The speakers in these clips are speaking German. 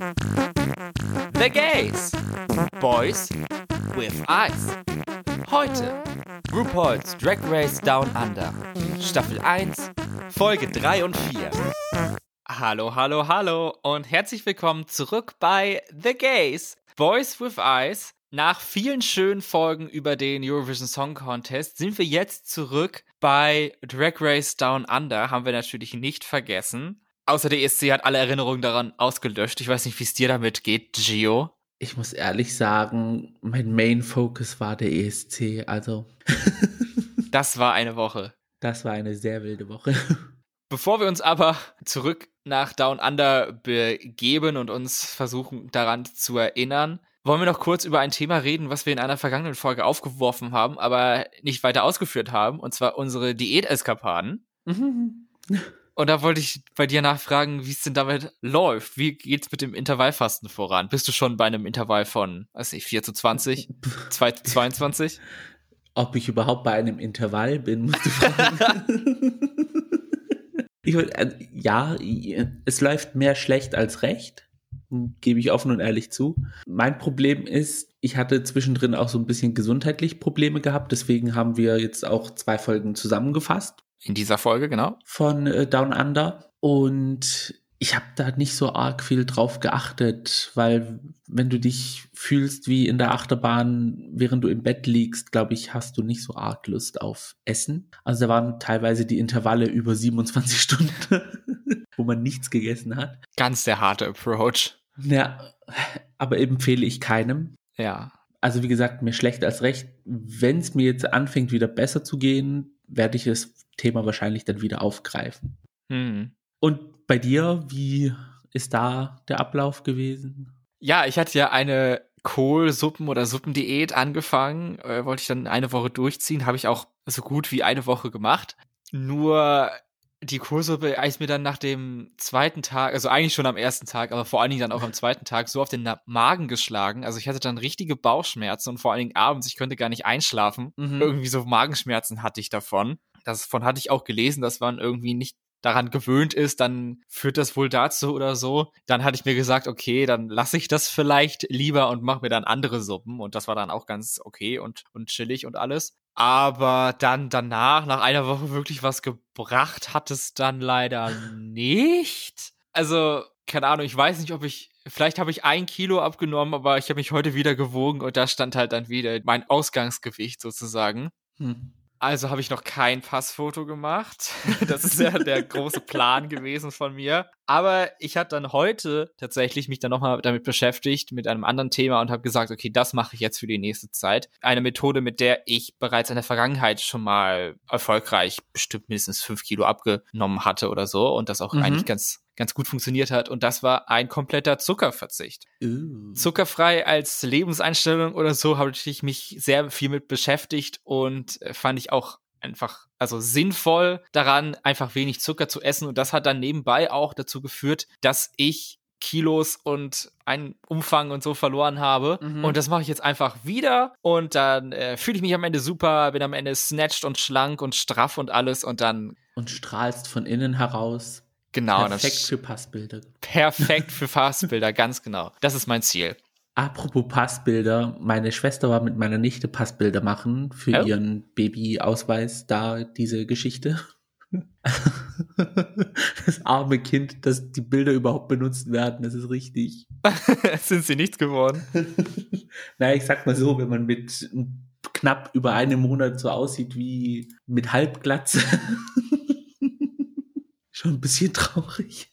The Gays. Boys with Eyes. Heute RuPaul's Drag Race Down Under. Staffel 1, Folge 3 und 4. Hallo, hallo, hallo und herzlich willkommen zurück bei The Gays. Boys with Eyes. Nach vielen schönen Folgen über den Eurovision Song Contest sind wir jetzt zurück bei Drag Race Down Under. Haben wir natürlich nicht vergessen. Außer der ESC hat alle Erinnerungen daran ausgelöscht. Ich weiß nicht, wie es dir damit geht, Gio. Ich muss ehrlich sagen, mein Main Focus war der ESC. Also. das war eine Woche. Das war eine sehr wilde Woche. Bevor wir uns aber zurück nach Down Under begeben und uns versuchen daran zu erinnern, wollen wir noch kurz über ein Thema reden, was wir in einer vergangenen Folge aufgeworfen haben, aber nicht weiter ausgeführt haben, und zwar unsere Diäteskapaden. Mhm. Und da wollte ich bei dir nachfragen, wie es denn damit läuft. Wie geht's mit dem Intervallfasten voran? Bist du schon bei einem Intervall von, weiß ich, 4 zu 20, 2 zu 22? Ob ich überhaupt bei einem Intervall bin, musst du fragen. ich, äh, ja, es läuft mehr schlecht als recht, gebe ich offen und ehrlich zu. Mein Problem ist, ich hatte zwischendrin auch so ein bisschen gesundheitlich Probleme gehabt, deswegen haben wir jetzt auch zwei Folgen zusammengefasst in dieser Folge, genau. Von äh, Down Under. Und ich habe da nicht so arg viel drauf geachtet, weil wenn du dich fühlst wie in der Achterbahn, während du im Bett liegst, glaube ich, hast du nicht so arg Lust auf Essen. Also da waren teilweise die Intervalle über 27 Stunden, wo man nichts gegessen hat. Ganz der harte Approach. Ja, aber empfehle ich keinem. Ja. Also wie gesagt, mir schlecht als recht. Wenn es mir jetzt anfängt, wieder besser zu gehen, werde ich es Thema wahrscheinlich dann wieder aufgreifen. Hm. Und bei dir, wie ist da der Ablauf gewesen? Ja, ich hatte ja eine Kohlsuppen- oder Suppendiät angefangen, äh, wollte ich dann eine Woche durchziehen, habe ich auch so gut wie eine Woche gemacht. Nur die Kohlsuppe ist mir dann nach dem zweiten Tag, also eigentlich schon am ersten Tag, aber vor allen Dingen dann auch am zweiten Tag so auf den Magen geschlagen. Also ich hatte dann richtige Bauchschmerzen und vor allen Dingen abends, ich konnte gar nicht einschlafen. Mhm. Irgendwie so Magenschmerzen hatte ich davon. Davon hatte ich auch gelesen, dass man irgendwie nicht daran gewöhnt ist, dann führt das wohl dazu oder so. Dann hatte ich mir gesagt, okay, dann lasse ich das vielleicht lieber und mache mir dann andere Suppen. Und das war dann auch ganz okay und, und chillig und alles. Aber dann danach, nach einer Woche wirklich was gebracht hat es dann leider nicht. Also, keine Ahnung, ich weiß nicht, ob ich, vielleicht habe ich ein Kilo abgenommen, aber ich habe mich heute wieder gewogen und da stand halt dann wieder mein Ausgangsgewicht sozusagen. Hm. Also habe ich noch kein Passfoto gemacht. Das ist ja der große Plan gewesen von mir. Aber ich hatte dann heute tatsächlich mich dann nochmal damit beschäftigt, mit einem anderen Thema und habe gesagt, okay, das mache ich jetzt für die nächste Zeit. Eine Methode, mit der ich bereits in der Vergangenheit schon mal erfolgreich bestimmt mindestens fünf Kilo abgenommen hatte oder so und das auch mhm. eigentlich ganz ganz gut funktioniert hat. Und das war ein kompletter Zuckerverzicht. Uh. Zuckerfrei als Lebenseinstellung oder so habe ich mich sehr viel mit beschäftigt und äh, fand ich auch einfach, also sinnvoll daran, einfach wenig Zucker zu essen. Und das hat dann nebenbei auch dazu geführt, dass ich Kilos und einen Umfang und so verloren habe. Mhm. Und das mache ich jetzt einfach wieder. Und dann äh, fühle ich mich am Ende super, bin am Ende snatched und schlank und straff und alles. Und dann. Und strahlst von innen heraus. Genau. Perfekt für Passbilder. Perfekt für Passbilder, ganz genau. Das ist mein Ziel. Apropos Passbilder, meine Schwester war mit meiner Nichte Passbilder machen für oh. ihren Babyausweis, da diese Geschichte. das arme Kind, dass die Bilder überhaupt benutzt werden, das ist richtig. Sind sie nichts geworden? naja, ich sag mal so, wenn man mit knapp über einem Monat so aussieht wie mit Halbglatze schon ein bisschen traurig.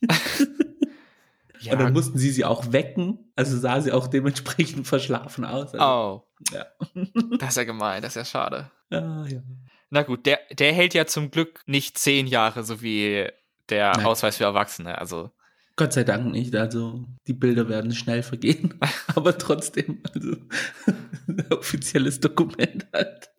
ja. Und dann mussten sie sie auch wecken, also sah sie auch dementsprechend verschlafen aus. Also, oh. Ja. das ist ja gemein, das ist ja schade. Ah, ja. Na gut, der, der hält ja zum Glück nicht zehn Jahre, so wie der Nein. Ausweis für Erwachsene. Also. Gott sei Dank nicht. Also die Bilder werden schnell vergehen, aber trotzdem, also ein offizielles Dokument halt.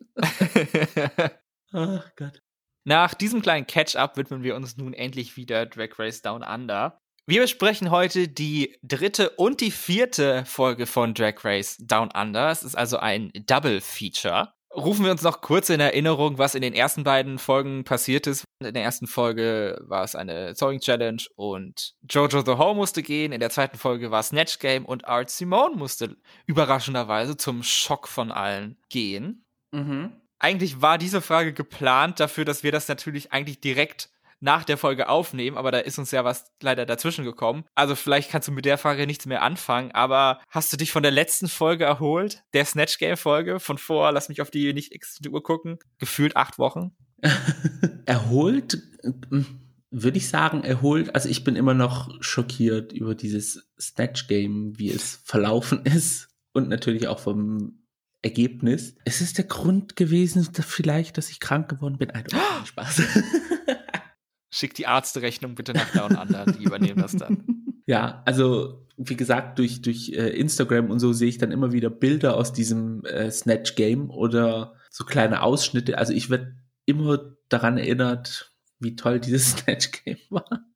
Ach Gott. Nach diesem kleinen Catch-up widmen wir uns nun endlich wieder Drag Race Down Under. Wir besprechen heute die dritte und die vierte Folge von Drag Race Down Under. Es ist also ein Double Feature. rufen wir uns noch kurz in Erinnerung, was in den ersten beiden Folgen passiert ist. In der ersten Folge war es eine Sewing Challenge und Jojo the Hole musste gehen. In der zweiten Folge war Snatch Game und Art Simone musste überraschenderweise zum Schock von allen gehen. Mhm. Eigentlich war diese Frage geplant dafür, dass wir das natürlich eigentlich direkt nach der Folge aufnehmen, aber da ist uns ja was leider dazwischen gekommen. Also vielleicht kannst du mit der Frage nichts mehr anfangen, aber hast du dich von der letzten Folge erholt? Der Snatch Game Folge von vor, lass mich auf die nicht x Uhr gucken, gefühlt acht Wochen? erholt? Würde ich sagen, erholt. Also ich bin immer noch schockiert über dieses Snatch Game, wie es verlaufen ist und natürlich auch vom Ergebnis. Es ist der Grund gewesen, dass vielleicht, dass ich krank geworden bin. Ein Spaß. Schick die Arztrechnung bitte nach Down Under, die übernehmen das dann. Ja, also wie gesagt, durch, durch äh, Instagram und so sehe ich dann immer wieder Bilder aus diesem äh, Snatch-Game oder so kleine Ausschnitte. Also ich werde immer daran erinnert, wie toll dieses Snatch-Game war.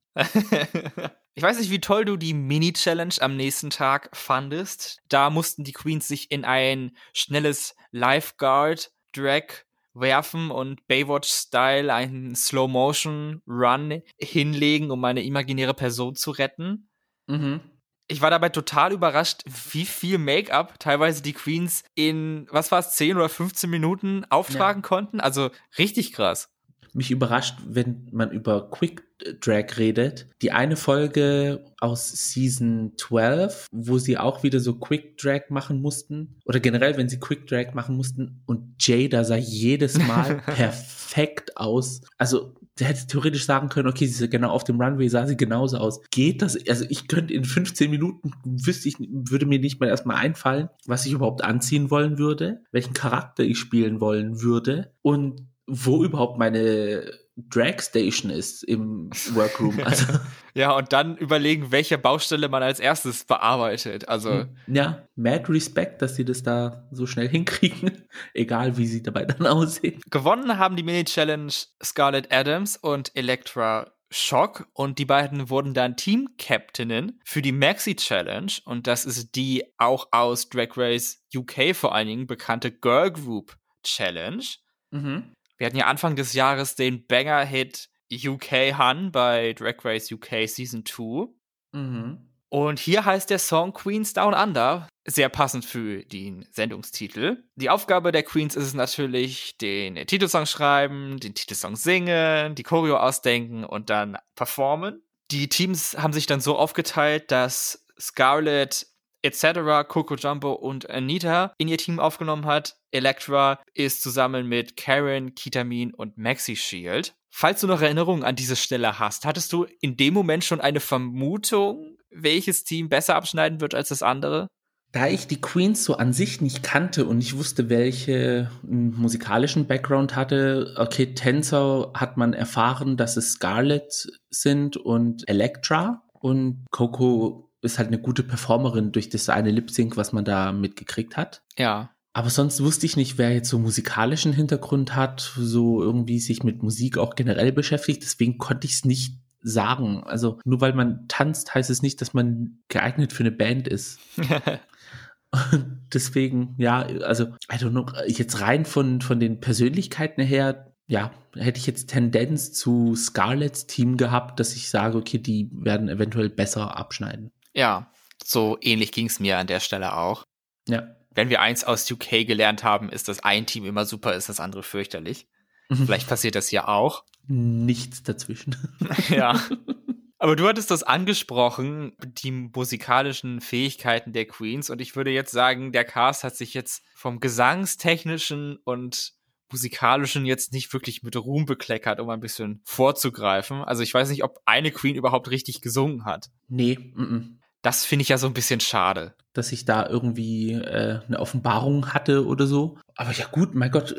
Ich weiß nicht, wie toll du die Mini-Challenge am nächsten Tag fandest. Da mussten die Queens sich in ein schnelles Lifeguard-Drag werfen und Baywatch-Style einen Slow-Motion-Run hinlegen, um eine imaginäre Person zu retten. Mhm. Ich war dabei total überrascht, wie viel Make-up teilweise die Queens in, was war es, 10 oder 15 Minuten auftragen ja. konnten. Also richtig krass mich überrascht, wenn man über Quick Drag redet. Die eine Folge aus Season 12, wo sie auch wieder so Quick Drag machen mussten, oder generell, wenn sie Quick Drag machen mussten, und Jada sah jedes Mal perfekt aus. Also, der hätte theoretisch sagen können, okay, sie ist genau auf dem Runway, sah sie genauso aus. Geht das? Also, ich könnte in 15 Minuten, wüsste ich, würde mir nicht mal erstmal einfallen, was ich überhaupt anziehen wollen würde, welchen Charakter ich spielen wollen würde. Und wo überhaupt meine Drag Station ist im Workroom. Also. ja, und dann überlegen, welche Baustelle man als erstes bearbeitet. Also. Hm, ja, mad Respect, dass sie das da so schnell hinkriegen. Egal, wie sie dabei dann aussehen. Gewonnen haben die Mini-Challenge Scarlett Adams und Elektra Shock und die beiden wurden dann Team-Captainen für die Maxi Challenge und das ist die auch aus Drag Race UK vor allen Dingen bekannte Girl Group Challenge. Mhm. Wir hatten ja Anfang des Jahres den Banger-Hit UK Hun bei Drag Race UK Season 2. Mhm. Und hier heißt der Song Queens Down Under, sehr passend für den Sendungstitel. Die Aufgabe der Queens ist es natürlich, den Titelsong schreiben, den Titelsong singen, die Choreo ausdenken und dann performen. Die Teams haben sich dann so aufgeteilt, dass Scarlett etc. Coco Jumbo und Anita in ihr Team aufgenommen hat. Elektra ist zusammen mit Karen, Kitamin und Maxi Shield. Falls du noch Erinnerungen an diese Stelle hast, hattest du in dem Moment schon eine Vermutung, welches Team besser abschneiden wird als das andere? Da ich die Queens so an sich nicht kannte und ich wusste, welche musikalischen Background hatte, okay, Tänzer hat man erfahren, dass es Scarlett sind und Elektra und Coco ist halt eine gute Performerin durch das eine Lip Sync, was man da mitgekriegt hat. Ja. Aber sonst wusste ich nicht, wer jetzt so musikalischen Hintergrund hat, so irgendwie sich mit Musik auch generell beschäftigt. Deswegen konnte ich es nicht sagen. Also nur weil man tanzt, heißt es nicht, dass man geeignet für eine Band ist. Und deswegen, ja, also, I don't know, jetzt rein von, von den Persönlichkeiten her, ja, hätte ich jetzt Tendenz zu Scarlets Team gehabt, dass ich sage, okay, die werden eventuell besser abschneiden. Ja, so ähnlich ging es mir an der Stelle auch. Ja. Wenn wir eins aus UK gelernt haben, ist, dass ein Team immer super ist, das andere fürchterlich. Mhm. Vielleicht passiert das hier auch. Nichts dazwischen. ja. Aber du hattest das angesprochen, die musikalischen Fähigkeiten der Queens. Und ich würde jetzt sagen, der Cast hat sich jetzt vom gesangstechnischen und musikalischen jetzt nicht wirklich mit Ruhm bekleckert, um ein bisschen vorzugreifen. Also ich weiß nicht, ob eine Queen überhaupt richtig gesungen hat. Nee, m -m. Das finde ich ja so ein bisschen schade. Dass ich da irgendwie äh, eine Offenbarung hatte oder so. Aber ja gut, mein Gott,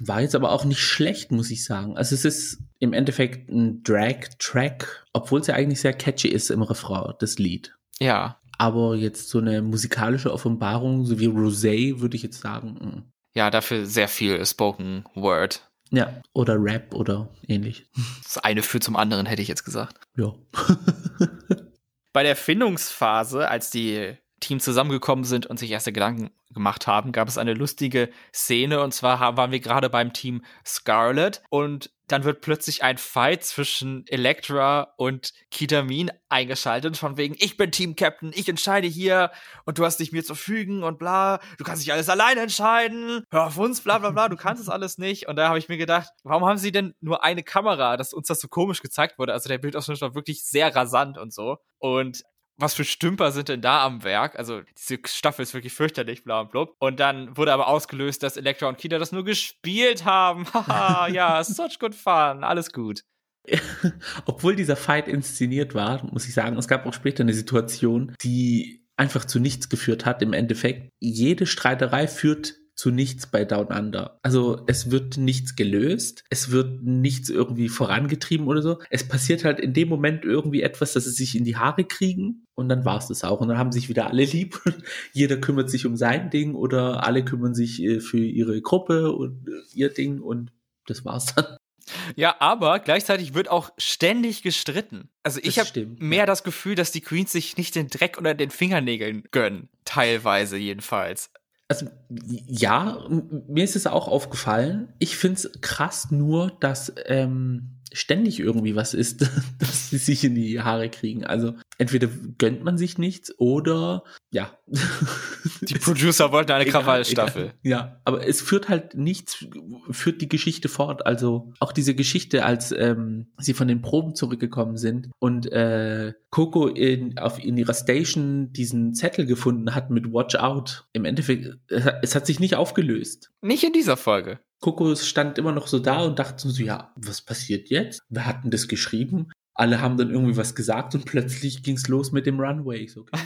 war jetzt aber auch nicht schlecht, muss ich sagen. Also es ist im Endeffekt ein Drag-Track, obwohl es ja eigentlich sehr catchy ist im Refrain, das Lied. Ja. Aber jetzt so eine musikalische Offenbarung, so wie Rosé, würde ich jetzt sagen. Mm. Ja, dafür sehr viel Spoken Word. Ja, oder Rap oder ähnlich. Das eine führt zum anderen, hätte ich jetzt gesagt. Ja. Bei der Findungsphase, als die Team zusammengekommen sind und sich erste Gedanken gemacht haben, gab es eine lustige Szene. Und zwar waren wir gerade beim Team Scarlet und dann wird plötzlich ein Fight zwischen Elektra und Kitamin eingeschaltet, von wegen, ich bin Team Captain, ich entscheide hier. Und du hast dich mir zu fügen und bla, du kannst dich alles alleine entscheiden, hör auf uns, bla bla bla, du kannst es alles nicht. Und da habe ich mir gedacht, warum haben sie denn nur eine Kamera, dass uns das so komisch gezeigt wurde? Also der Bildausschnitt war wirklich sehr rasant und so. Und was für Stümper sind denn da am Werk? Also, diese Staffel ist wirklich fürchterlich, bla und blub. Und dann wurde aber ausgelöst, dass Elektra und Kita das nur gespielt haben. Haha, ja, such good fun, alles gut. Obwohl dieser Fight inszeniert war, muss ich sagen, es gab auch später eine Situation, die einfach zu nichts geführt hat. Im Endeffekt, jede Streiterei führt zu nichts bei Down Under. Also es wird nichts gelöst, es wird nichts irgendwie vorangetrieben oder so. Es passiert halt in dem Moment irgendwie etwas, dass sie sich in die Haare kriegen und dann war es das auch. Und dann haben sich wieder alle lieb. Jeder kümmert sich um sein Ding oder alle kümmern sich äh, für ihre Gruppe und äh, ihr Ding und das war's dann. Ja, aber gleichzeitig wird auch ständig gestritten. Also ich habe mehr das Gefühl, dass die Queens sich nicht den Dreck unter den Fingernägeln gönnen. Teilweise jedenfalls. Also ja, mir ist es auch aufgefallen. Ich finde es krass nur, dass ähm, ständig irgendwie was ist, dass sie sich in die Haare kriegen. Also entweder gönnt man sich nichts oder ja. Die Producer wollten eine Krawallstaffel. Ja, aber es führt halt nichts, führt die Geschichte fort. Also auch diese Geschichte, als ähm, sie von den Proben zurückgekommen sind und äh, Coco in, auf, in ihrer Station diesen Zettel gefunden hat mit Watch Out. Im Endeffekt, es hat sich nicht aufgelöst. Nicht in dieser Folge. Kokos stand immer noch so da und dachte so, ja, was passiert jetzt? Wir hatten das geschrieben. Alle haben dann irgendwie was gesagt und plötzlich ging's los mit dem Runway. So.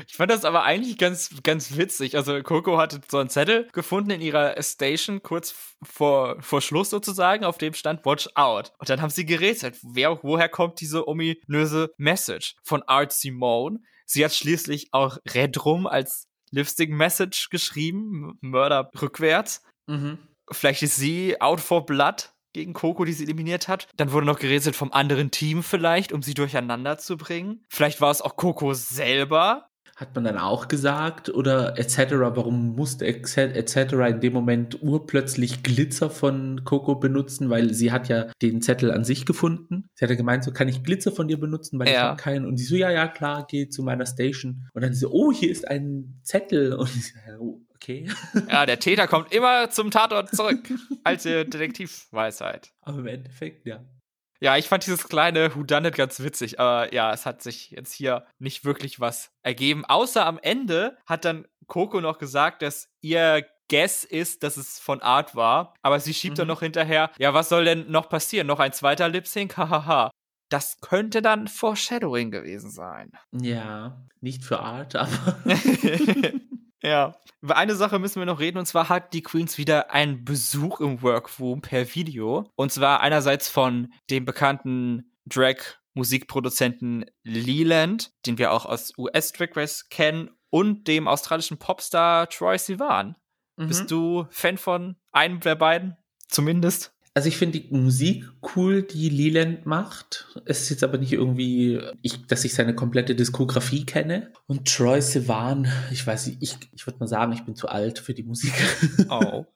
Ich fand das aber eigentlich ganz, ganz witzig. Also Coco hatte so einen Zettel gefunden in ihrer Station kurz vor, vor Schluss sozusagen, auf dem stand Watch Out. Und dann haben sie gerätselt, wer, woher kommt diese ominöse Message von Art Simone. Sie hat schließlich auch Red Rum als Lipstick Message geschrieben, Mörder rückwärts. Mhm. Vielleicht ist sie out for blood gegen Coco, die sie eliminiert hat. Dann wurde noch gerätselt vom anderen Team vielleicht, um sie durcheinander zu bringen. Vielleicht war es auch Coco selber, hat man dann auch gesagt oder etc. Warum musste etc. in dem Moment urplötzlich Glitzer von Coco benutzen, weil sie hat ja den Zettel an sich gefunden. Sie hat ja gemeint, so kann ich Glitzer von dir benutzen, weil ja. ich habe keinen. Und sie so, ja, ja, klar, geh zu meiner Station. Und dann so, oh, hier ist ein Zettel. Und ich so, oh, okay. Ja, der Täter kommt immer zum Tatort zurück. Alte Detektivweisheit. Aber im Endeffekt, ja. Ja, ich fand dieses kleine Whodunit ganz witzig, aber ja, es hat sich jetzt hier nicht wirklich was ergeben. Außer am Ende hat dann Coco noch gesagt, dass ihr Guess ist, dass es von Art war, aber sie schiebt mhm. dann noch hinterher, ja, was soll denn noch passieren? Noch ein zweiter Lip Sync? Hahaha. Das könnte dann Foreshadowing gewesen sein. Ja, nicht für Art, aber. Ja. Über eine Sache müssen wir noch reden, und zwar hat die Queens wieder einen Besuch im Workroom per Video. Und zwar einerseits von dem bekannten Drag-Musikproduzenten Leland, den wir auch aus US Drag Race kennen, und dem australischen Popstar Troy Sivan. Mhm. Bist du Fan von einem der beiden? Zumindest? Also ich finde die Musik cool, die Leland macht. Es ist jetzt aber nicht irgendwie, ich, dass ich seine komplette Diskografie kenne. Und Troy Sivan, ich weiß nicht, ich, ich würde mal sagen, ich bin zu alt für die Musik. Oh.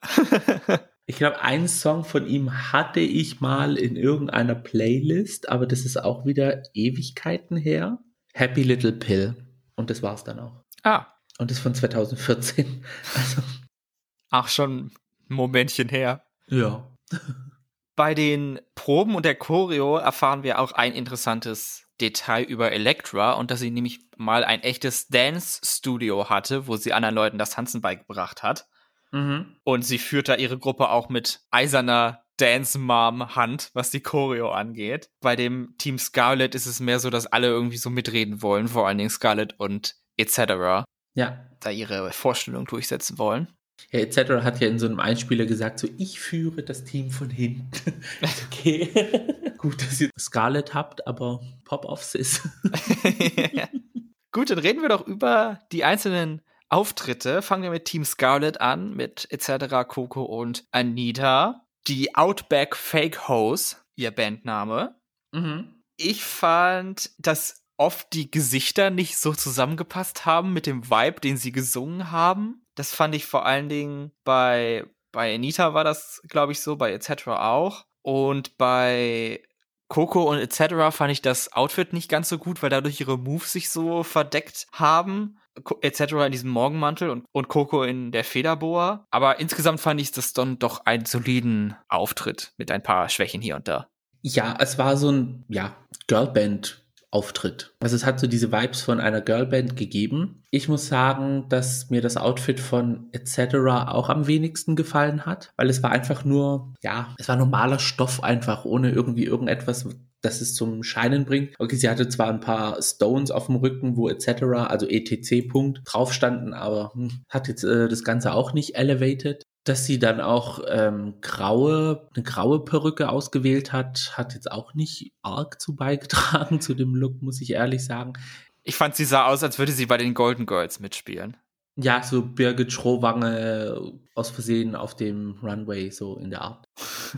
ich glaube, einen Song von ihm hatte ich mal in irgendeiner Playlist, aber das ist auch wieder Ewigkeiten her. Happy Little Pill. Und das war's dann auch. Ah. Und das von 2014. Also. Ach, schon ein Momentchen her. Ja. Bei den Proben und der Choreo erfahren wir auch ein interessantes Detail über Elektra und dass sie nämlich mal ein echtes Dance-Studio hatte, wo sie anderen Leuten das Tanzen beigebracht hat. Mhm. Und sie führt da ihre Gruppe auch mit eiserner Dance-Mom-Hand, was die Choreo angeht. Bei dem Team Scarlet ist es mehr so, dass alle irgendwie so mitreden wollen, vor allen Dingen Scarlet und etc. Ja. Da ihre Vorstellung durchsetzen wollen. Ja, etc. hat ja in so einem Einspieler gesagt, so ich führe das Team von hinten. okay. Gut, dass ihr Scarlett habt, aber Pop-Offs ist. Gut, dann reden wir doch über die einzelnen Auftritte. Fangen wir mit Team Scarlet an, mit etc. Coco und Anita. Die Outback Fake Hose, ihr Bandname. Mhm. Ich fand das oft die Gesichter nicht so zusammengepasst haben mit dem Vibe, den sie gesungen haben. Das fand ich vor allen Dingen bei, bei Anita war das, glaube ich, so, bei etc. auch. Und bei Coco und etc. fand ich das Outfit nicht ganz so gut, weil dadurch ihre Moves sich so verdeckt haben. Etc. in diesem Morgenmantel und, und Coco in der Federboa. Aber insgesamt fand ich das dann doch einen soliden Auftritt mit ein paar Schwächen hier und da. Ja, es war so ein, ja, Girlband Auftritt. Also es hat so diese Vibes von einer Girlband gegeben. Ich muss sagen, dass mir das Outfit von etc. auch am wenigsten gefallen hat, weil es war einfach nur, ja, es war normaler Stoff einfach, ohne irgendwie irgendetwas, das es zum Scheinen bringt. Okay, sie hatte zwar ein paar Stones auf dem Rücken, wo etc., also etc. Punkt drauf standen, aber hm, hat jetzt äh, das Ganze auch nicht elevated. Dass sie dann auch ähm, graue, eine graue Perücke ausgewählt hat, hat jetzt auch nicht arg zu beigetragen zu dem Look, muss ich ehrlich sagen. Ich fand, sie sah aus, als würde sie bei den Golden Girls mitspielen. Ja, so Birgit Schrowange aus Versehen auf dem Runway, so in der Art.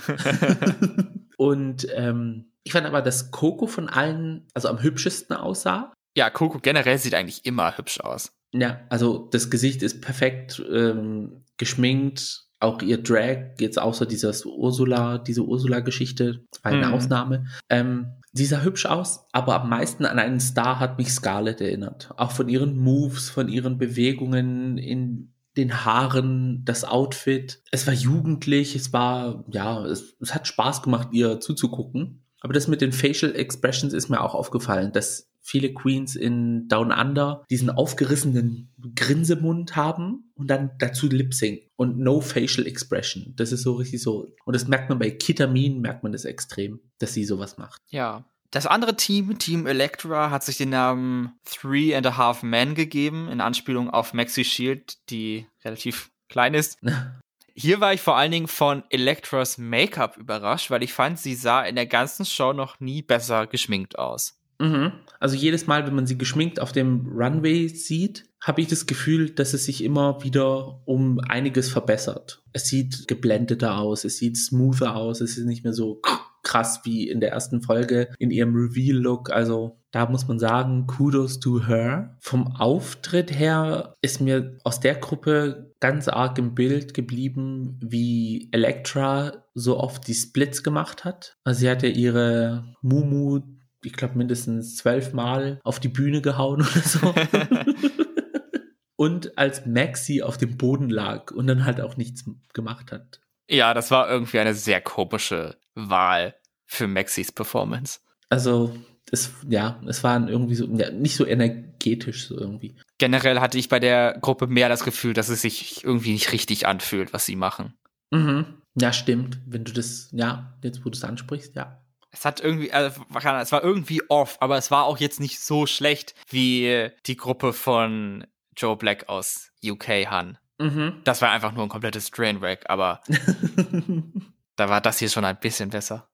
Und ähm, ich fand aber, dass Coco von allen, also am hübschesten aussah. Ja, Coco generell sieht eigentlich immer hübsch aus. Ja, also das Gesicht ist perfekt ähm, geschminkt. Auch ihr Drag, jetzt außer dieses Ursula, diese Ursula-Geschichte, war eine mhm. Ausnahme. Ähm, die sah hübsch aus, aber am meisten an einen Star hat mich Scarlett erinnert. Auch von ihren Moves, von ihren Bewegungen in den Haaren, das Outfit. Es war jugendlich, es war, ja, es, es hat Spaß gemacht, ihr zuzugucken. Aber das mit den Facial Expressions ist mir auch aufgefallen, dass viele Queens in Down Under diesen aufgerissenen Grinsemund haben und dann dazu Lip Sync und no facial expression. Das ist so richtig so. Und das merkt man bei Kitamin, merkt man das extrem, dass sie sowas macht. Ja. Das andere Team, Team Electra, hat sich den Namen Three and a Half Men gegeben, in Anspielung auf Maxi Shield, die relativ klein ist. Hier war ich vor allen Dingen von Electras Make-up überrascht, weil ich fand, sie sah in der ganzen Show noch nie besser geschminkt aus. Mhm. Also jedes Mal, wenn man sie geschminkt auf dem Runway sieht, habe ich das Gefühl, dass es sich immer wieder um einiges verbessert. Es sieht geblendeter aus, es sieht smoother aus, es ist nicht mehr so krass wie in der ersten Folge in ihrem Reveal-Look. Also da muss man sagen, kudos to her. Vom Auftritt her ist mir aus der Gruppe ganz arg im Bild geblieben, wie Elektra so oft die Splits gemacht hat. Also sie hat ja ihre Mumu ich glaube, mindestens zwölfmal auf die Bühne gehauen oder so. und als Maxi auf dem Boden lag und dann halt auch nichts gemacht hat. Ja, das war irgendwie eine sehr komische Wahl für Maxis Performance. Also, es, ja, es war irgendwie so, ja, nicht so energetisch so irgendwie. Generell hatte ich bei der Gruppe mehr das Gefühl, dass es sich irgendwie nicht richtig anfühlt, was sie machen. Mhm. Ja, stimmt. Wenn du das, ja, jetzt wo du es ansprichst, ja es hat irgendwie, also, es war irgendwie off, aber es war auch jetzt nicht so schlecht wie die Gruppe von Joe Black aus UK Han. Mhm. Das war einfach nur ein komplettes Trainwreck, aber da war das hier schon ein bisschen besser.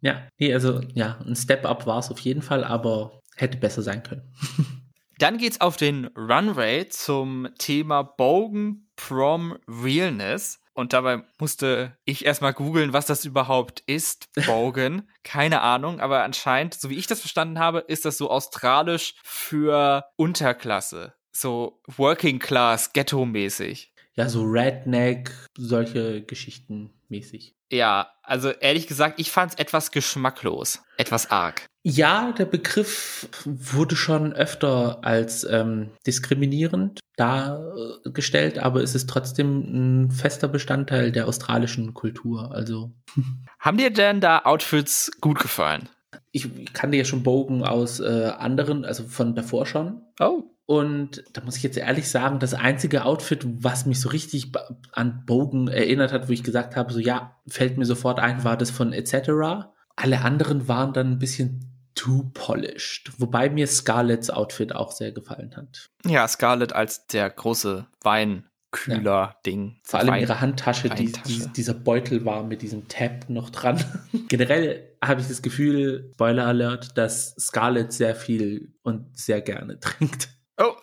Ja, nee, also ja, ein Step-Up war es auf jeden Fall, aber hätte besser sein können. Dann geht's auf den Runway zum Thema Bogen Prom Realness. Und dabei musste ich erstmal googeln, was das überhaupt ist, Bogen. Keine Ahnung, aber anscheinend, so wie ich das verstanden habe, ist das so australisch für Unterklasse. So Working Class, Ghetto-mäßig. Ja, so Redneck, solche Geschichten mäßig. Ja, also ehrlich gesagt, ich fand es etwas geschmacklos, etwas arg. Ja, der Begriff wurde schon öfter als ähm, diskriminierend dargestellt, aber es ist trotzdem ein fester Bestandteil der australischen Kultur. Also haben dir denn da Outfits gut gefallen? Ich kannte ja schon Bogen aus äh, anderen, also von davor schon. Oh. Und da muss ich jetzt ehrlich sagen, das einzige Outfit, was mich so richtig an Bogen erinnert hat, wo ich gesagt habe, so ja, fällt mir sofort ein, war das von etc. Alle anderen waren dann ein bisschen too polished. Wobei mir Scarletts Outfit auch sehr gefallen hat. Ja, Scarlett als der große Weinkühler-Ding. Ja. Vor allem Wein ihre Handtasche, die, die, dieser Beutel war mit diesem Tab noch dran. Generell habe ich das Gefühl, Spoiler Alert, dass Scarlett sehr viel und sehr gerne trinkt. Oh.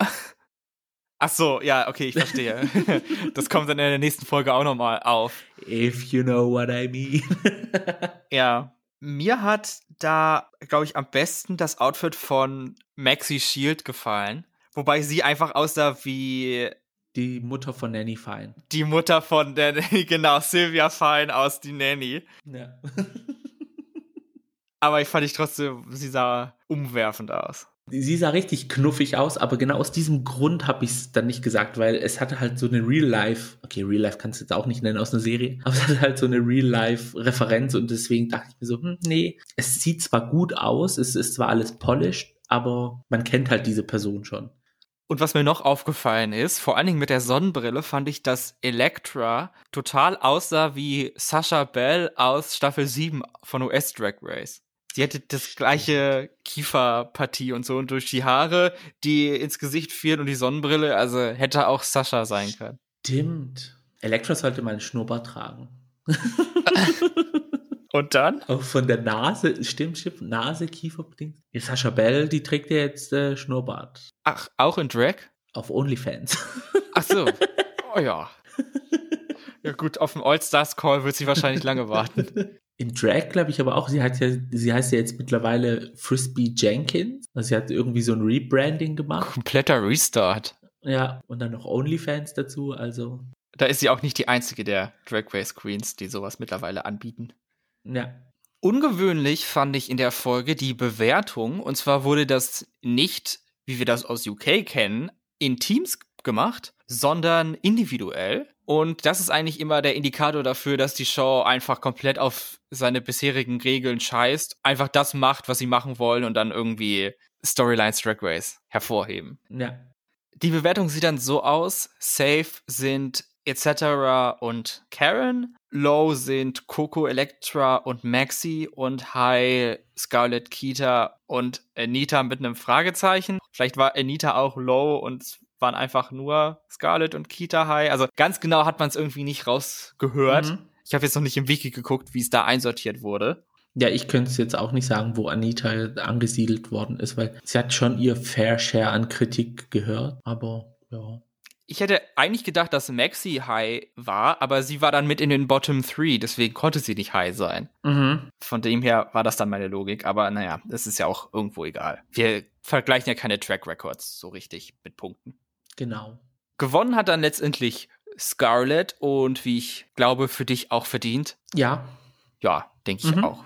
Ach so, ja, okay, ich verstehe. das kommt dann in der nächsten Folge auch nochmal auf. If you know what I mean. ja. Mir hat da, glaube ich, am besten das Outfit von Maxi Shield gefallen. Wobei sie einfach aussah wie die Mutter von Nanny Fine. Die Mutter von der, genau, Sylvia Fine aus Die Nanny. Ja. aber ich fand ich trotzdem, sie sah umwerfend aus. Sie sah richtig knuffig aus, aber genau aus diesem Grund habe ich es dann nicht gesagt, weil es hatte halt so eine Real-Life, okay, Real-Life kannst du jetzt auch nicht nennen aus einer Serie, aber es hatte halt so eine Real-Life-Referenz und deswegen dachte ich mir so, hm, nee, es sieht zwar gut aus, es ist zwar alles polished, aber man kennt halt diese Person schon. Und was mir noch aufgefallen ist, vor allen Dingen mit der Sonnenbrille, fand ich, dass Elektra total aussah wie Sasha Bell aus Staffel 7 von US Drag Race. Sie hätte das gleiche Kieferpartie und so und durch die Haare, die ins Gesicht fielen und die Sonnenbrille, also hätte auch Sascha sein können. Stimmt. Elektra sollte mal einen Schnurrbart tragen. und dann? Auch von der Nase, stimmt, stimmt, Nase. Die Sascha Bell, die trägt ja jetzt äh, Schnurrbart. Ach, auch in Drag? Auf OnlyFans. Ach so. Oh ja. Ja gut, auf dem All-Stars-Call wird sie wahrscheinlich lange warten. In Drag, glaube ich, aber auch, sie hat ja, sie heißt ja jetzt mittlerweile Frisbee Jenkins. Also sie hat irgendwie so ein Rebranding gemacht. Kompletter Restart. Ja, und dann noch OnlyFans dazu, also. Da ist sie auch nicht die einzige der Drag Race Queens, die sowas mittlerweile anbieten. Ja. Ungewöhnlich fand ich in der Folge die Bewertung, und zwar wurde das nicht, wie wir das aus UK kennen, in Teams gemacht, sondern individuell. Und das ist eigentlich immer der Indikator dafür, dass die Show einfach komplett auf seine bisherigen Regeln scheißt, einfach das macht, was sie machen wollen und dann irgendwie Storylines Drag Race hervorheben. Ja. Die Bewertung sieht dann so aus: Safe sind etc. und Karen, Low sind Coco, Electra und Maxi und High Scarlett, Kita und Anita mit einem Fragezeichen. Vielleicht war Anita auch Low und waren einfach nur Scarlett und Kita High. Also ganz genau hat man es irgendwie nicht rausgehört. Mhm. Ich habe jetzt noch nicht im Wiki geguckt, wie es da einsortiert wurde. Ja, ich könnte es jetzt auch nicht sagen, wo Anita angesiedelt worden ist, weil sie hat schon ihr Fair Share an Kritik gehört, aber ja. Ich hätte eigentlich gedacht, dass Maxi High war, aber sie war dann mit in den Bottom 3, deswegen konnte sie nicht High sein. Mhm. Von dem her war das dann meine Logik, aber naja, das ist ja auch irgendwo egal. Wir vergleichen ja keine Track Records so richtig mit Punkten. Genau. Gewonnen hat dann letztendlich Scarlett und wie ich glaube, für dich auch verdient. Ja. Ja, denke ich mhm. auch.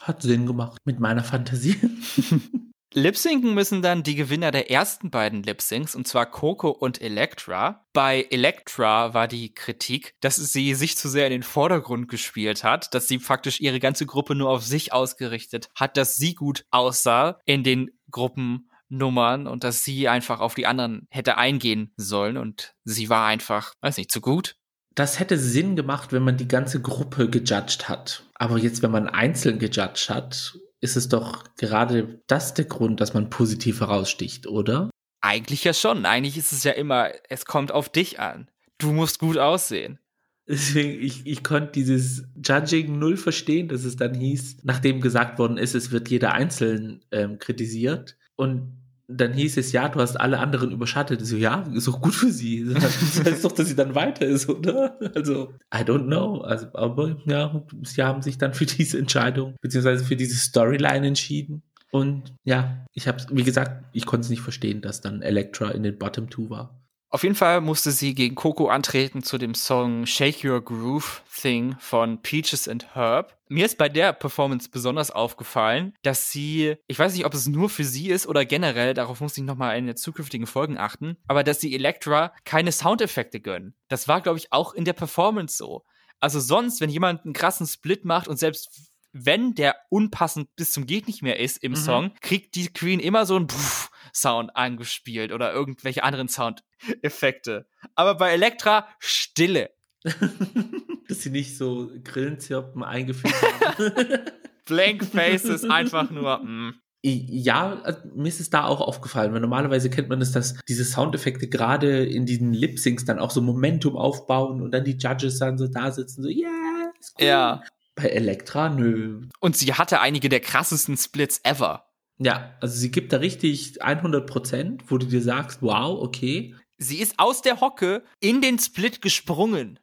Hat Sinn gemacht mit meiner Fantasie. Lipsinken müssen dann die Gewinner der ersten beiden Lipsyncs, und zwar Coco und Elektra. Bei Elektra war die Kritik, dass sie sich zu sehr in den Vordergrund gespielt hat, dass sie faktisch ihre ganze Gruppe nur auf sich ausgerichtet hat, dass sie gut aussah in den Gruppen Nummern und dass sie einfach auf die anderen hätte eingehen sollen und sie war einfach, weiß nicht, zu gut. Das hätte Sinn gemacht, wenn man die ganze Gruppe gejudged hat. Aber jetzt, wenn man einzeln gejudged hat, ist es doch gerade das der Grund, dass man positiv heraussticht, oder? Eigentlich ja schon. Eigentlich ist es ja immer, es kommt auf dich an. Du musst gut aussehen. Deswegen, ich, ich konnte dieses Judging null verstehen, dass es dann hieß, nachdem gesagt worden ist, es wird jeder einzeln ähm, kritisiert. Und dann hieß es, ja, du hast alle anderen überschattet. Ich so, ja, ist doch gut für sie. Das heißt doch, dass sie dann weiter ist, oder? Also, I don't know. Also, aber ja, sie haben sich dann für diese Entscheidung, beziehungsweise für diese Storyline entschieden. Und ja, ich habe wie gesagt, ich konnte es nicht verstehen, dass dann Elektra in den Bottom Two war. Auf jeden Fall musste sie gegen Coco antreten zu dem Song Shake Your Groove Thing von Peaches and Herb. Mir ist bei der Performance besonders aufgefallen, dass sie, ich weiß nicht, ob es nur für sie ist oder generell, darauf muss ich nochmal in den zukünftigen Folgen achten, aber dass sie Elektra keine Soundeffekte gönnen. Das war, glaube ich, auch in der Performance so. Also sonst, wenn jemand einen krassen Split macht und selbst wenn der unpassend bis zum geht nicht mehr ist im mhm. Song, kriegt die Queen immer so ein Puff Sound angespielt oder irgendwelche anderen Soundeffekte. Aber bei Elektra Stille. Dass sie nicht so Grillenzirpen eingefügt haben. Blank Faces einfach nur. Mm. Ja, also mir ist es da auch aufgefallen, weil normalerweise kennt man es, dass diese Soundeffekte gerade in diesen Lip-Syncs dann auch so Momentum aufbauen und dann die Judges dann so da sitzen, so, yeah, ist cool. Ja. Bei Elektra, nö. Und sie hatte einige der krassesten Splits ever. Ja, also sie gibt da richtig 100 Prozent, wo du dir sagst, wow, okay. Sie ist aus der Hocke in den Split gesprungen.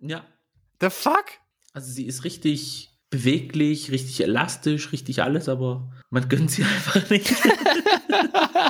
Ja. The fuck? Also sie ist richtig beweglich, richtig elastisch, richtig alles, aber man gönnt sie einfach nicht.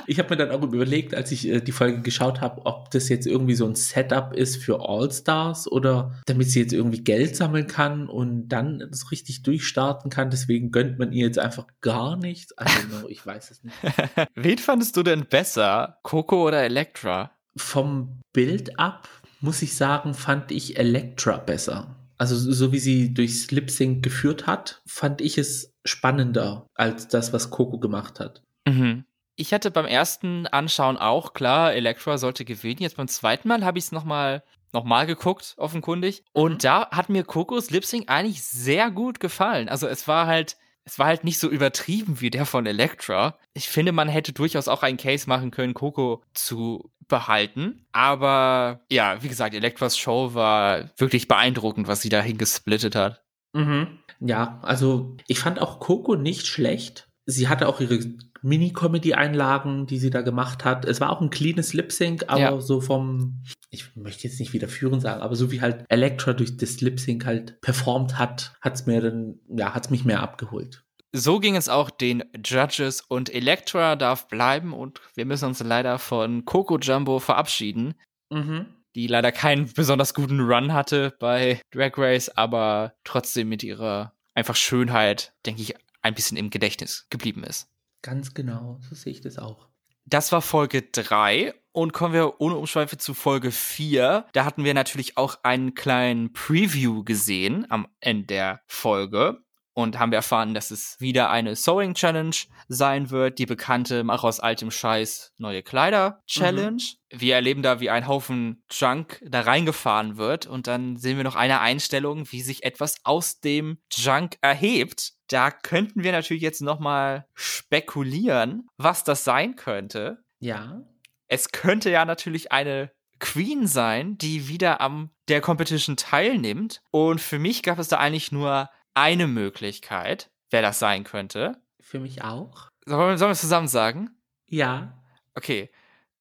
ich habe mir dann auch überlegt, als ich äh, die Folge geschaut habe, ob das jetzt irgendwie so ein Setup ist für All-Stars oder damit sie jetzt irgendwie Geld sammeln kann und dann das richtig durchstarten kann. Deswegen gönnt man ihr jetzt einfach gar nichts. Also, ich weiß es nicht. Wen fandest du denn besser, Coco oder Elektra? Vom Bild ab muss ich sagen, fand ich Elektra besser. Also so wie sie durchs Lip Sync geführt hat, fand ich es spannender als das, was Coco gemacht hat. Mhm. Ich hatte beim ersten Anschauen auch, klar, Elektra sollte gewinnen. Jetzt beim zweiten Mal habe ich es nochmal noch mal geguckt, offenkundig. Und mhm. da hat mir Kokos Lip Sync eigentlich sehr gut gefallen. Also es war halt es war halt nicht so übertrieben wie der von Elektra. Ich finde, man hätte durchaus auch einen Case machen können, Coco zu behalten. Aber ja, wie gesagt, Elektras Show war wirklich beeindruckend, was sie da hingesplittet hat. Mhm. Ja, also ich fand auch Coco nicht schlecht. Sie hatte auch ihre Mini-Comedy-Einlagen, die sie da gemacht hat. Es war auch ein cleanes Lip-Sync, aber ja. so vom, ich möchte jetzt nicht wieder führen sagen, aber so wie halt Elektra durch das Lip-Sync halt performt hat, hat's mir dann, ja, hat's mich mehr abgeholt. So ging es auch den Judges und Elektra darf bleiben und wir müssen uns leider von Coco Jumbo verabschieden. Mhm. Die leider keinen besonders guten Run hatte bei Drag Race, aber trotzdem mit ihrer einfach Schönheit, denke ich, ein bisschen im Gedächtnis geblieben ist. Ganz genau, so sehe ich das auch. Das war Folge 3 und kommen wir ohne Umschweife zu Folge 4. Da hatten wir natürlich auch einen kleinen Preview gesehen am Ende der Folge und haben wir erfahren, dass es wieder eine Sewing Challenge sein wird, die bekannte Mach aus altem Scheiß neue Kleider Challenge. Mhm. Wir erleben da, wie ein Haufen Junk da reingefahren wird und dann sehen wir noch eine Einstellung, wie sich etwas aus dem Junk erhebt. Da könnten wir natürlich jetzt noch mal spekulieren, was das sein könnte. Ja. Es könnte ja natürlich eine Queen sein, die wieder am der Competition teilnimmt. Und für mich gab es da eigentlich nur eine Möglichkeit, wer das sein könnte. Für mich auch. Sollen wir, sollen wir es zusammen sagen? Ja. Okay.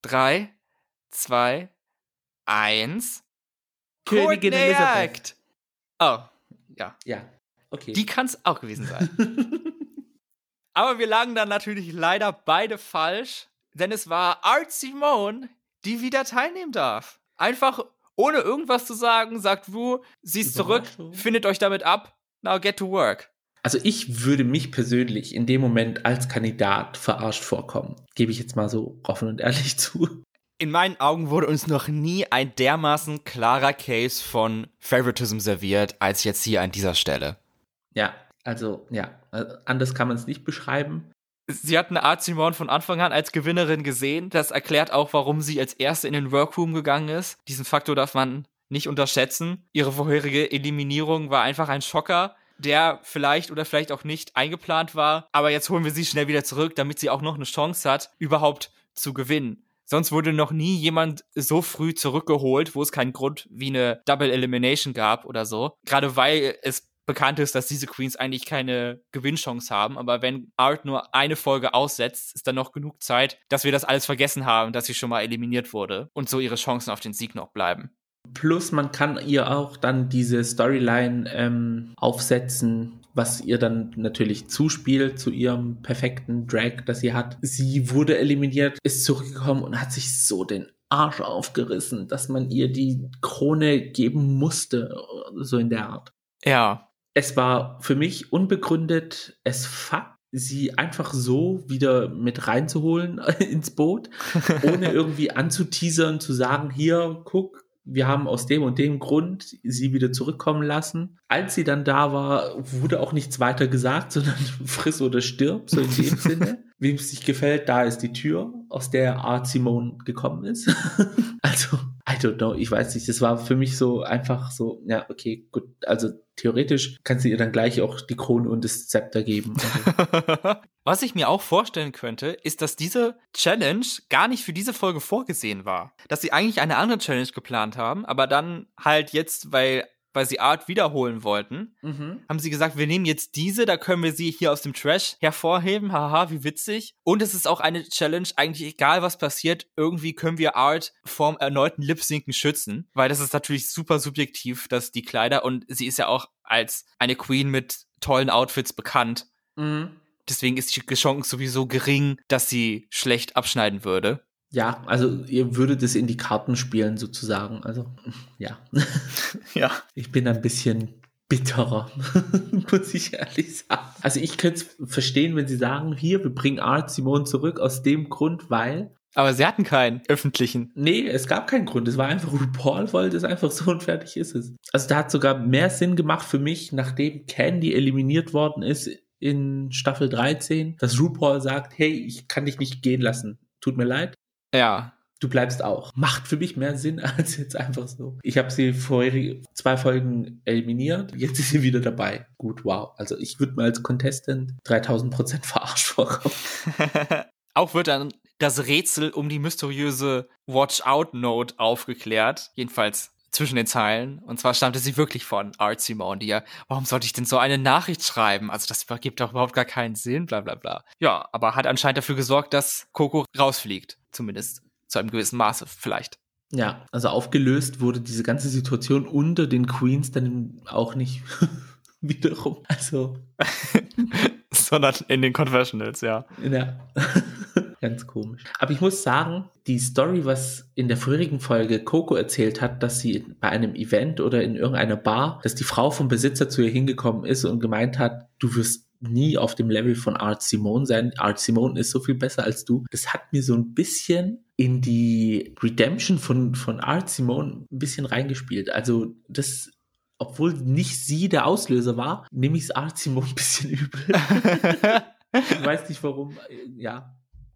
Drei, zwei, eins. Königin Elizabeth. Oh, ja. Ja, okay. Die kann es auch gewesen sein. Aber wir lagen dann natürlich leider beide falsch, denn es war Art Simone, die wieder teilnehmen darf. Einfach ohne irgendwas zu sagen, sagt Wu, sie ist zurück, findet euch damit ab Now get to work. Also ich würde mich persönlich in dem Moment als Kandidat verarscht vorkommen. Gebe ich jetzt mal so offen und ehrlich zu. In meinen Augen wurde uns noch nie ein dermaßen klarer Case von Favoritism serviert, als jetzt hier an dieser Stelle. Ja, also ja, äh, anders kann man es nicht beschreiben. Sie hatten Art Simon von Anfang an als Gewinnerin gesehen. Das erklärt auch, warum sie als Erste in den Workroom gegangen ist. Diesen Faktor darf man nicht unterschätzen. Ihre vorherige Eliminierung war einfach ein Schocker, der vielleicht oder vielleicht auch nicht eingeplant war. Aber jetzt holen wir sie schnell wieder zurück, damit sie auch noch eine Chance hat, überhaupt zu gewinnen. Sonst wurde noch nie jemand so früh zurückgeholt, wo es keinen Grund wie eine Double Elimination gab oder so. Gerade weil es bekannt ist, dass diese Queens eigentlich keine Gewinnchance haben. Aber wenn Art nur eine Folge aussetzt, ist dann noch genug Zeit, dass wir das alles vergessen haben, dass sie schon mal eliminiert wurde und so ihre Chancen auf den Sieg noch bleiben. Plus man kann ihr auch dann diese Storyline ähm, aufsetzen, was ihr dann natürlich zuspielt zu ihrem perfekten Drag, das sie hat. Sie wurde eliminiert, ist zurückgekommen und hat sich so den Arsch aufgerissen, dass man ihr die Krone geben musste, so in der Art. Ja. Es war für mich unbegründet, es fuckt sie einfach so wieder mit reinzuholen ins Boot, ohne irgendwie anzuteasern, zu sagen, hier, guck, wir haben aus dem und dem Grund sie wieder zurückkommen lassen. Als sie dann da war, wurde auch nichts weiter gesagt, sondern friss oder stirb, so in dem Sinne. Wem es sich gefällt, da ist die Tür, aus der Art Simone gekommen ist. also, I don't know, ich weiß nicht, das war für mich so einfach so, ja, okay, gut, also theoretisch kannst du ihr dann gleich auch die Krone und das Zepter geben. Also. Was ich mir auch vorstellen könnte, ist, dass diese Challenge gar nicht für diese Folge vorgesehen war. Dass sie eigentlich eine andere Challenge geplant haben, aber dann halt jetzt, weil weil sie Art wiederholen wollten, Mhm. haben sie gesagt, wir nehmen jetzt diese, da können wir sie hier aus dem Trash hervorheben. Haha, wie witzig. Und es ist auch eine Challenge, eigentlich egal was passiert, irgendwie können wir Art vorm erneuten Lip-Sinken schützen, weil das ist natürlich super subjektiv, dass die Kleider und sie ist ja auch als eine Queen mit tollen Outfits bekannt. Mhm. Deswegen ist die Chance sowieso gering, dass sie schlecht abschneiden würde. Ja, also ihr würdet es in die Karten spielen sozusagen. Also ja, Ja. ich bin ein bisschen bitterer, muss ich ehrlich sagen. Also ich könnte es verstehen, wenn sie sagen, hier, wir bringen Art Simone zurück aus dem Grund, weil Aber sie hatten keinen öffentlichen. Nee, es gab keinen Grund. Es war einfach, RuPaul wollte es einfach so und fertig ist es. Also da hat sogar mehr Sinn gemacht für mich, nachdem Candy eliminiert worden ist in Staffel 13, dass RuPaul sagt, hey, ich kann dich nicht gehen lassen. Tut mir leid. Ja. Du bleibst auch. Macht für mich mehr Sinn als jetzt einfach so. Ich habe sie vorherige zwei Folgen eliminiert. Jetzt ist sie wieder dabei. Gut, wow. Also ich würde mal als Contestant 3000 Prozent verarscht vorkommen. Auch wird dann das Rätsel um die mysteriöse Watch-Out-Note aufgeklärt. Jedenfalls zwischen den Zeilen. Und zwar stammte sie wirklich von Art Simone, die ja, warum sollte ich denn so eine Nachricht schreiben? Also das ergibt doch überhaupt gar keinen Sinn, bla bla bla. Ja, aber hat anscheinend dafür gesorgt, dass Coco rausfliegt. Zumindest zu einem gewissen Maße vielleicht. Ja, also aufgelöst wurde diese ganze Situation unter den Queens dann auch nicht wiederum. Also, Sondern in den Confessionals, ja. ja, ganz komisch. Aber ich muss sagen, die Story, was in der vorherigen Folge Coco erzählt hat, dass sie bei einem Event oder in irgendeiner Bar, dass die Frau vom Besitzer zu ihr hingekommen ist und gemeint hat, du wirst nie auf dem Level von Art Simone sein. Art Simone ist so viel besser als du. Das hat mir so ein bisschen in die Redemption von, von Art Simone ein bisschen reingespielt. Also das, obwohl nicht sie der Auslöser war, nehme ich es Art Simone ein bisschen übel. ich weiß nicht warum. Ja,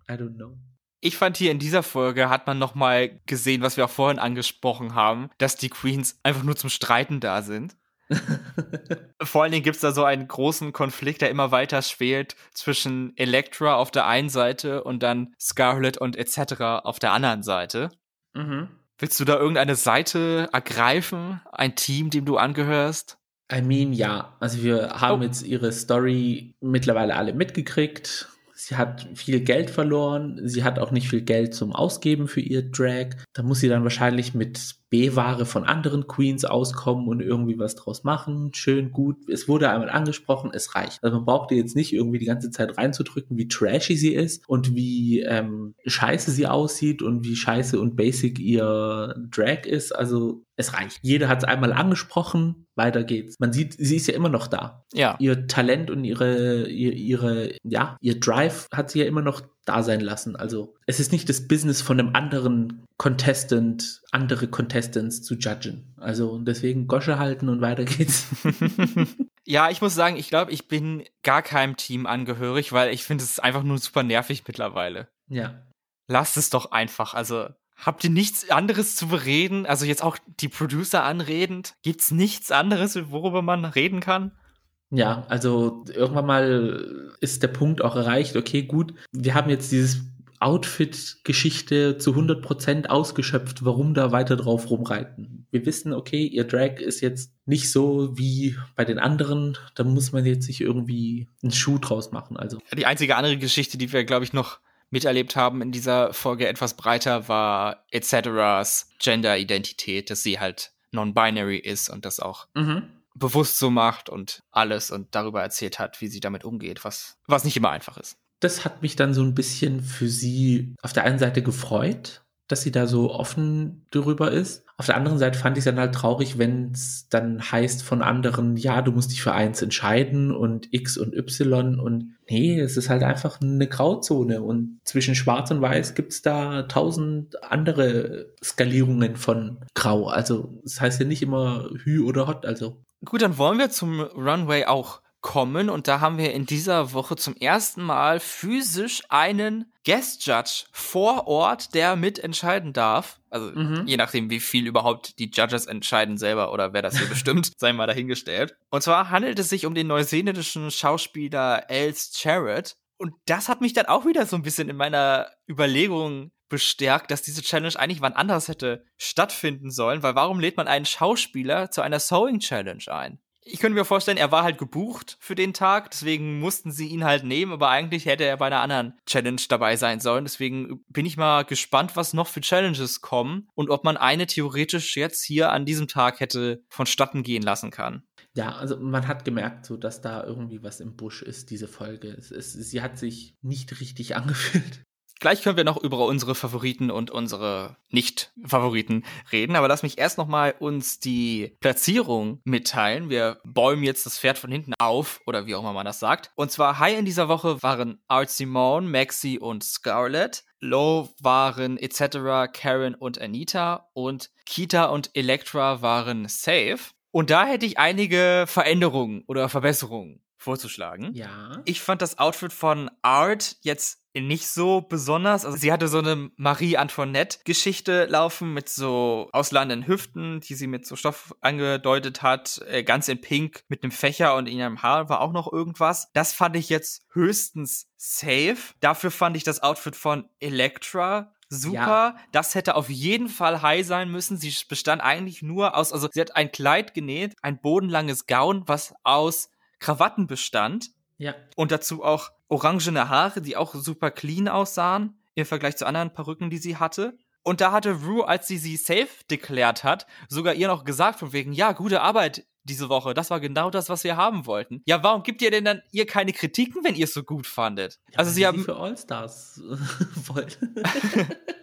I don't know. Ich fand hier in dieser Folge hat man noch mal gesehen, was wir auch vorhin angesprochen haben, dass die Queens einfach nur zum Streiten da sind. Vor allen Dingen gibt's da so einen großen Konflikt, der immer weiter schwelt zwischen Elektra auf der einen Seite und dann Scarlet und etc. auf der anderen Seite. Mhm. Willst du da irgendeine Seite ergreifen? Ein Team, dem du angehörst? I mean, ja. Also wir haben Oh. jetzt ihre Story mittlerweile alle mitgekriegt. Sie hat viel Geld verloren. Sie hat auch nicht viel Geld zum Ausgeben für ihr Drag. Da muss sie dann wahrscheinlich mit B-Ware von anderen Queens auskommen und irgendwie was draus machen. Schön, gut. Es wurde einmal angesprochen, es reicht. Also man braucht ihr jetzt nicht irgendwie die ganze Zeit reinzudrücken, wie trashy sie ist und wie ähm, scheiße sie aussieht und wie scheiße und basic ihr Drag ist. Also es reicht. Jeder hat es einmal angesprochen, weiter geht's. Man sieht, sie ist ja immer noch da. Ja. Ihr Talent und ihre, ihr, ihre, ja, ihr Drive hat sie ja immer noch da sein lassen. Also es ist nicht das Business von einem anderen Contestant, andere Contestants zu judgen. Also deswegen Gosche halten und weiter geht's. Ja, ich muss sagen, ich glaube, ich bin gar keinem Team angehörig, weil ich finde es einfach nur super nervig mittlerweile. ja. Lasst es doch einfach. Also, habt ihr nichts anderes zu bereden? Also jetzt auch die Producer anredend. Gibt's nichts anderes, worüber man reden kann? Ja, also irgendwann mal ist der Punkt auch erreicht, okay, gut, wir haben jetzt dieses Outfit-Geschichte zu 100% ausgeschöpft, warum da weiter drauf rumreiten. Wir wissen, okay, ihr Drag ist jetzt nicht so wie bei den anderen, da muss man jetzt sich irgendwie einen Schuh draus machen, also. Die einzige andere Geschichte, die wir, glaube ich, noch miterlebt haben in dieser Folge etwas breiter, war etc.'s Gender-Identität, dass sie halt non-binary ist und das auch Mhm. Bewusst so macht und alles und darüber erzählt hat, wie sie damit umgeht, was, was nicht immer einfach ist. das hat mich dann so ein bisschen für sie auf der einen Seite gefreut, dass sie da so offen darüber ist. Auf der anderen Seite fand ich es dann halt traurig, wenn es dann heißt von anderen, ja, du musst dich für eins entscheiden und X und Y und nee, es ist halt einfach eine Grauzone und zwischen Schwarz und Weiß gibt's da tausend andere Skalierungen von Grau. Also das heißt ja nicht immer Hü oder Hot, also Gut, dann wollen wir zum Runway auch kommen und da haben wir in dieser Woche zum ersten Mal physisch einen Guest Judge vor Ort, der mitentscheiden darf. Also Mhm. je nachdem, wie viel überhaupt die Judges entscheiden selber oder wer das hier bestimmt, sei mal dahingestellt. Und zwar handelt es sich um den neuseeländischen Schauspieler Els Jarrett. Und das hat mich dann auch wieder so ein bisschen in meiner Überlegung bestärkt, dass diese Challenge eigentlich wann anders hätte stattfinden sollen, weil warum lädt man einen Schauspieler zu einer Sewing Challenge ein? Ich könnte mir vorstellen, er war halt gebucht für den Tag, deswegen mussten sie ihn halt nehmen, aber eigentlich hätte er bei einer anderen Challenge dabei sein sollen. Deswegen bin ich mal gespannt, was noch für Challenges kommen und ob man eine theoretisch jetzt hier an diesem Tag hätte vonstatten gehen lassen kann. Ja, also man hat gemerkt, so dass da irgendwie was im Busch ist, diese Folge. Es, es, sie hat sich nicht richtig angefühlt. Gleich können wir noch über unsere Favoriten und unsere Nicht-Favoriten reden, aber lass mich erst noch mal uns die Platzierung mitteilen. Wir bäumen jetzt das Pferd von hinten auf oder wie auch immer man das sagt. Und zwar High in dieser Woche waren Art Simone, Maxi und Scarlett. Low waren etc., Karen und Anita und Kita und Elektra waren safe. Und da hätte ich einige Veränderungen oder Verbesserungen vorzuschlagen. Ja. Ich fand das Outfit von Art jetzt nicht so besonders. Also sie hatte so eine Marie-Antoinette-Geschichte laufen mit so ausladenden Hüften, die sie mit so Stoff angedeutet hat, äh, ganz in Pink mit einem Fächer und in ihrem Haar war auch noch irgendwas. Das fand ich jetzt höchstens safe. Dafür fand ich das Outfit von Elektra super. Ja. Das hätte auf jeden Fall high sein müssen. Sie bestand eigentlich nur aus, also sie hat ein Kleid genäht, ein bodenlanges Gaun, was aus Krawatten bestand. Ja. Und dazu auch orangene Haare, die auch super clean aussahen im Vergleich zu anderen Perücken, die sie hatte. Und da hatte Rue, als sie sie safe deklärt hat, sogar ihr noch gesagt von wegen, ja, gute Arbeit diese Woche. Das war genau das, was wir haben wollten. Ja, warum gibt ihr denn dann ihr keine Kritiken, wenn ihr es so gut fandet? Ja, also sie haben für Allstars wollten.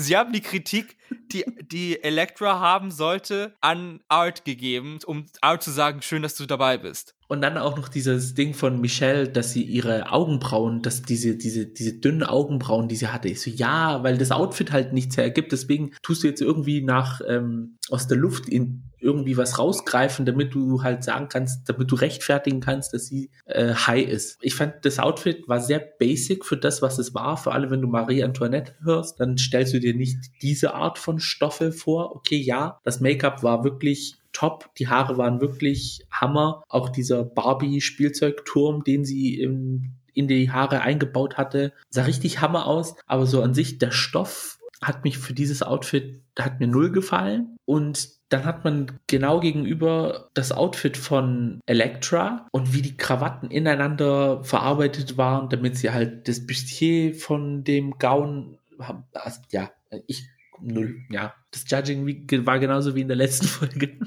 sie haben die Kritik, die die Elektra haben sollte, an Art gegeben, um Art zu sagen, schön, dass du dabei bist. Und dann auch noch dieses Ding von Michelle, dass sie ihre Augenbrauen, dass diese, diese, diese dünnen Augenbrauen, die sie hatte. Ich so, ja, weil das Outfit halt nichts hergibt. Deswegen tust du jetzt irgendwie nach, ähm, aus der Luft in irgendwie was rausgreifen, damit du halt sagen kannst, damit du rechtfertigen kannst, dass sie äh, high ist. Ich fand, das Outfit war sehr basic für das, was es war. Für alle, wenn du Marie Antoinette hörst, dann stellst du dir nicht diese Art von Stoffe vor. Okay, ja, das Make-up war wirklich top. Die Haare waren wirklich Hammer. Auch dieser Barbie-Spielzeugturm, den sie im, in die Haare eingebaut hatte, sah richtig Hammer aus. Aber so an sich, der Stoff hat mich für dieses Outfit, hat mir null gefallen. Und dann hat man genau gegenüber das Outfit von Elektra und wie die Krawatten ineinander verarbeitet waren, damit sie halt das Bustier von dem Gaun haben. Also, ja, ich null. Ja, das Judging war genauso wie in der letzten Folge.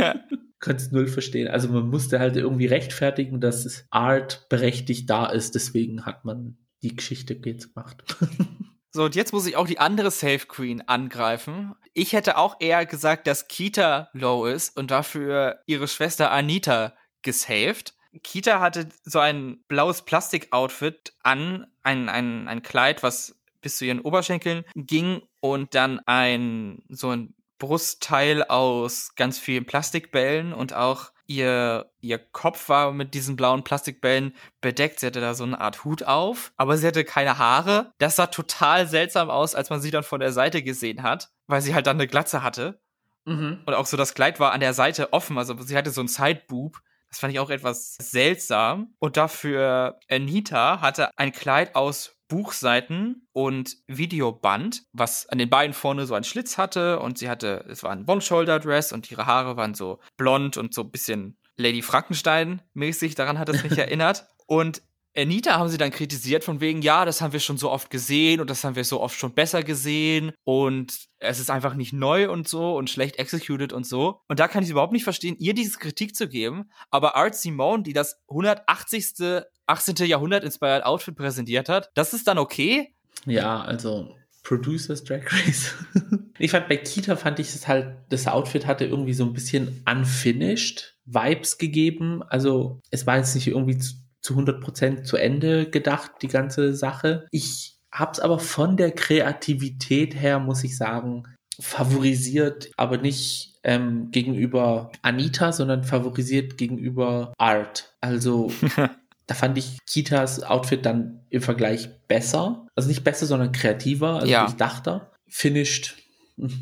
Kannst null verstehen. Also man musste halt irgendwie rechtfertigen, dass Art berechtigt da ist. Deswegen hat man die Geschichte jetzt gemacht. So, und jetzt muss ich auch die andere Safe Queen angreifen. Ich hätte auch eher gesagt, dass Kita low ist und dafür ihre Schwester Anita gesaved. Kita hatte so ein blaues Plastik-Outfit an, ein, ein, ein Kleid, was bis zu ihren Oberschenkeln ging und dann ein so ein Brustteil aus ganz vielen Plastikbällen und auch ihr, ihr Kopf war mit diesen blauen Plastikbällen bedeckt. Sie hatte da so eine Art Hut auf, aber sie hatte keine Haare. Das sah total seltsam aus, als man sie dann von der Seite gesehen hat, weil sie halt dann eine Glatze hatte. Mhm. Und auch so das Kleid war an der Seite offen, also sie hatte so ein Sideboob. Das fand ich auch etwas seltsam. Und dafür Anita hatte ein Kleid aus Buchseiten und Videoband, was an den Beinen vorne so einen Schlitz hatte und sie hatte, es war ein One-Shoulder-Dress und ihre Haare waren so blond und so ein bisschen Lady Frankenstein-mäßig, daran hat es mich erinnert. Und Anita haben sie dann kritisiert von wegen, ja, das haben wir schon so oft gesehen und das haben wir so oft schon besser gesehen und es ist einfach nicht neu und so und schlecht executed und so. Und da kann ich überhaupt nicht verstehen, ihr diese Kritik zu geben, aber Art Simone, die das 180. 18. Jahrhundert inspired Outfit präsentiert hat, das ist dann okay? Ja, also Producers Drag Race. ich fand bei Kita fand ich es halt, das Outfit hatte irgendwie so ein bisschen unfinished Vibes gegeben. Also es war jetzt nicht irgendwie zu, zu 100% zu Ende gedacht, die ganze Sache. Ich hab's aber von der Kreativität her, muss ich sagen, favorisiert, aber nicht ähm, gegenüber Anita, sondern favorisiert gegenüber Art. Also Da fand ich Kitas Outfit dann im Vergleich besser. Also nicht besser, sondern kreativer, also ja. ich dachte. Finished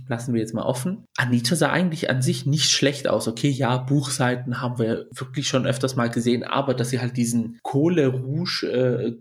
lassen wir jetzt mal offen. Anita sah eigentlich an sich nicht schlecht aus. Okay, ja, Buchseiten haben wir wirklich schon öfters mal gesehen, aber dass sie halt diesen Kohle Rouge äh,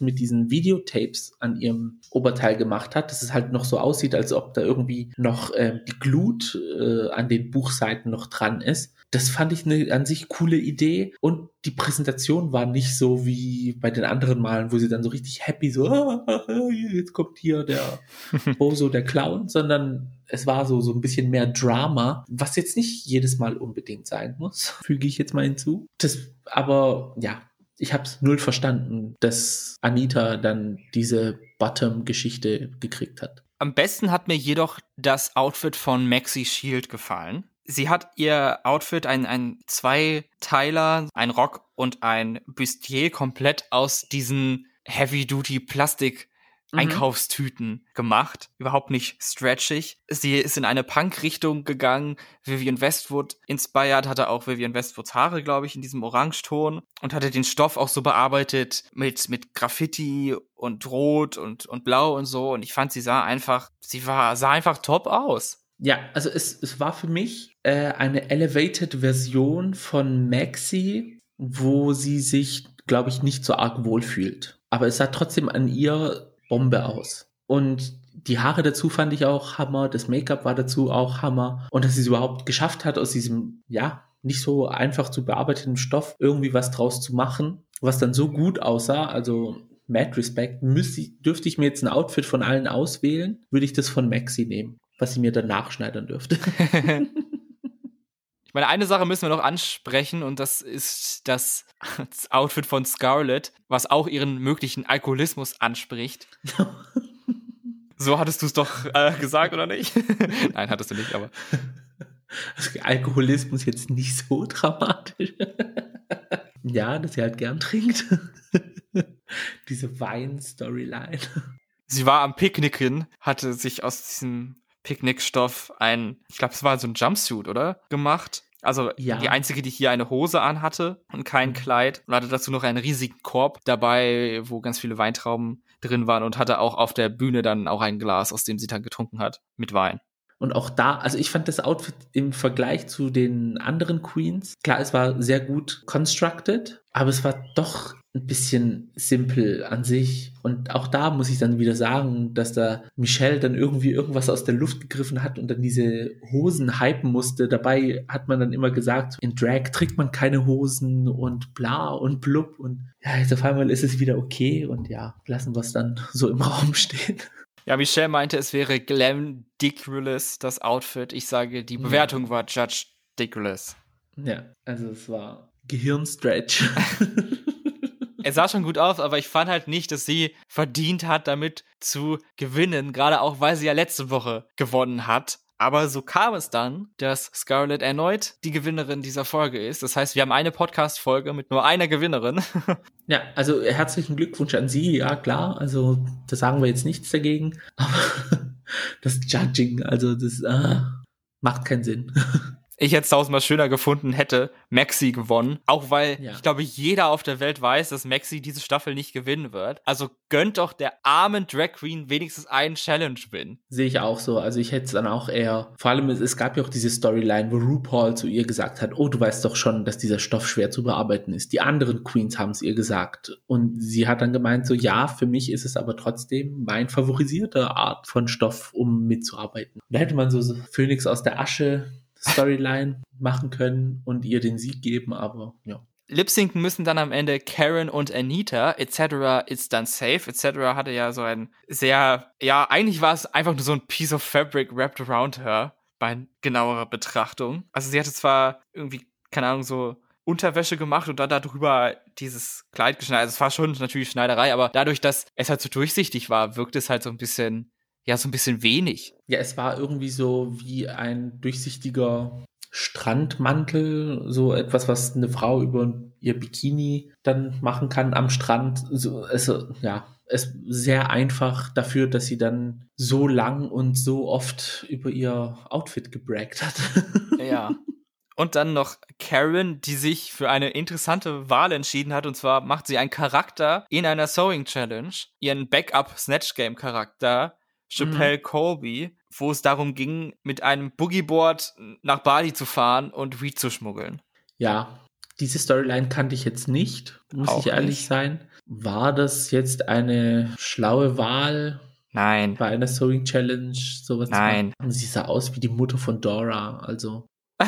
mit diesen Videotapes an ihrem Oberteil gemacht hat, dass es halt noch so aussieht, als ob da irgendwie noch äh, die Glut äh, an den Buchseiten noch dran ist. Das fand ich eine an sich coole Idee und die Präsentation war nicht so wie bei den anderen Malen, wo sie dann so richtig happy so, ah, jetzt kommt hier der Bozo, der Clown, sondern es war so, so ein bisschen mehr Drama, was jetzt nicht jedes Mal unbedingt sein muss, füge ich jetzt mal hinzu. Das, aber ja, ich habe es null verstanden, dass Anita dann diese Bottom-Geschichte gekriegt hat. Am besten hat mir jedoch das Outfit von Maxi Shield gefallen. Sie hat ihr Outfit, ein, ein Zweiteiler, ein Rock und ein Bustier komplett aus diesen Heavy-Duty-Plastik Einkaufstüten gemacht, überhaupt nicht stretchig. Sie ist in eine Punk-Richtung gegangen. Vivian Westwood inspired, hatte auch Vivian Westwoods Haare, glaube ich, in diesem Orangeton und hatte den Stoff auch so bearbeitet mit, mit Graffiti und Rot und, und Blau und so. Und ich fand, sie sah einfach, sie war, sah einfach top aus. Ja, also es, es war für mich äh, eine elevated Version von Maxi, wo sie sich, glaube ich, nicht so arg wohlfühlt. Aber es sah trotzdem an ihr Bombe aus. Und die Haare dazu fand ich auch Hammer, das Make-up war dazu auch Hammer. Und dass sie es überhaupt geschafft hat, aus diesem, ja, nicht so einfach zu bearbeiteten Stoff irgendwie was draus zu machen, was dann so gut aussah. Also Mad Respect, müsste, dürfte ich mir jetzt ein Outfit von allen auswählen, würde ich das von Maxi nehmen, was sie mir dann nachschneidern dürfte. Ich meine, eine Sache müssen wir noch ansprechen und das ist das Outfit von Scarlett, was auch ihren möglichen Alkoholismus anspricht. so hattest du es doch äh, gesagt, oder nicht? Nein, hattest du nicht, aber. Also Alkoholismus jetzt nicht so dramatisch. ja, dass sie halt gern trinkt. Diese Wein-Storyline. Sie war am Picknicken, hatte sich aus diesem Picknickstoff ein, ich glaube, es war so ein Jumpsuit, oder? Gemacht. Also ja. die einzige, die hier eine Hose anhatte und kein mhm. Kleid und hatte dazu noch einen riesigen Korb dabei, wo ganz viele Weintrauben drin waren und hatte auch auf der Bühne dann auch ein Glas, aus dem sie dann getrunken hat, mit Wein. Und auch da, also ich fand das Outfit im Vergleich zu den anderen Queens, klar, es war sehr gut constructed, aber es war doch ein bisschen simpel an sich. Und auch da muss ich dann wieder sagen, dass da Michelle dann irgendwie irgendwas aus der Luft gegriffen hat und dann diese Hosen hypen musste. Dabei hat man dann immer gesagt, in Drag trägt man keine Hosen und bla und blub. Und ja, jetzt auf einmal ist es wieder okay und ja, lassen wir es dann so im Raum stehen. Ja, Michelle meinte, es wäre glam diculous, das Outfit. Ich sage, die Bewertung ja. war judge diculous. Ja, also es war Gehirnstretch. er sah schon gut aus, aber ich fand halt nicht, dass sie verdient hat, damit zu gewinnen, gerade auch, weil sie ja letzte Woche gewonnen hat. Aber so kam es dann, dass Scarlett erneut die Gewinnerin dieser Folge ist. Das heißt, wir haben eine Podcast-Folge mit nur einer Gewinnerin. ja, also herzlichen Glückwunsch an Sie, ja klar. Also da sagen wir jetzt nichts dagegen. Aber das Judging, also das äh, macht keinen Sinn ich jetzt tausendmal schöner gefunden hätte, Maxi gewonnen. Auch weil ja. ich glaube, jeder auf der Welt weiß, dass Maxi diese Staffel nicht gewinnen wird. Also gönnt doch der armen Drag Queen wenigstens einen Challenge-Win. Sehe ich auch so. Also ich hätte es dann auch eher. Vor allem, es gab ja auch diese Storyline, wo RuPaul zu ihr gesagt hat: Oh, du weißt doch schon, dass dieser Stoff schwer zu bearbeiten ist. Die anderen Queens haben es ihr gesagt. Und sie hat dann gemeint: So, ja, für mich ist es aber trotzdem mein favorisierter Art von Stoff, um mitzuarbeiten. Da hätte man so Phoenix aus der Asche Storyline machen können und ihr den Sieg geben, aber ja. Lipsinken müssen dann am Ende Karen und Anita, etc. It's done safe, etc. hatte ja so ein sehr, ja, eigentlich war es einfach nur so ein Piece of Fabric wrapped around her bei genauerer Betrachtung. Also sie hatte zwar irgendwie, keine Ahnung, so Unterwäsche gemacht und dann darüber dieses Kleid geschneidet. Also es war schon natürlich Schneiderei, aber dadurch, dass es halt so durchsichtig war, wirkt es halt so ein bisschen ja so ein bisschen wenig. Ja, es war irgendwie so wie ein durchsichtiger Strandmantel, so etwas, was eine Frau über ihr Bikini dann machen kann am Strand. So, also, ja, es ist sehr einfach dafür, dass sie dann so lang und so oft über ihr Outfit gebraggt hat. Ja. Und dann noch Karen, die sich für eine interessante Wahl entschieden hat. Und zwar macht sie einen Charakter in einer Sewing Challenge, ihren Backup Snatch Game Charakter Chappelle Colby, wo es darum ging, mit einem Boogieboard nach Bali zu fahren und Weed zu schmuggeln. Ja, diese Storyline kannte ich jetzt nicht, muss Auch ich ehrlich nicht. sein. War das jetzt eine schlaue Wahl Nein. bei einer Sewing Challenge? Sowas zu Nein. machen? Sie sah aus wie die Mutter von Dora, also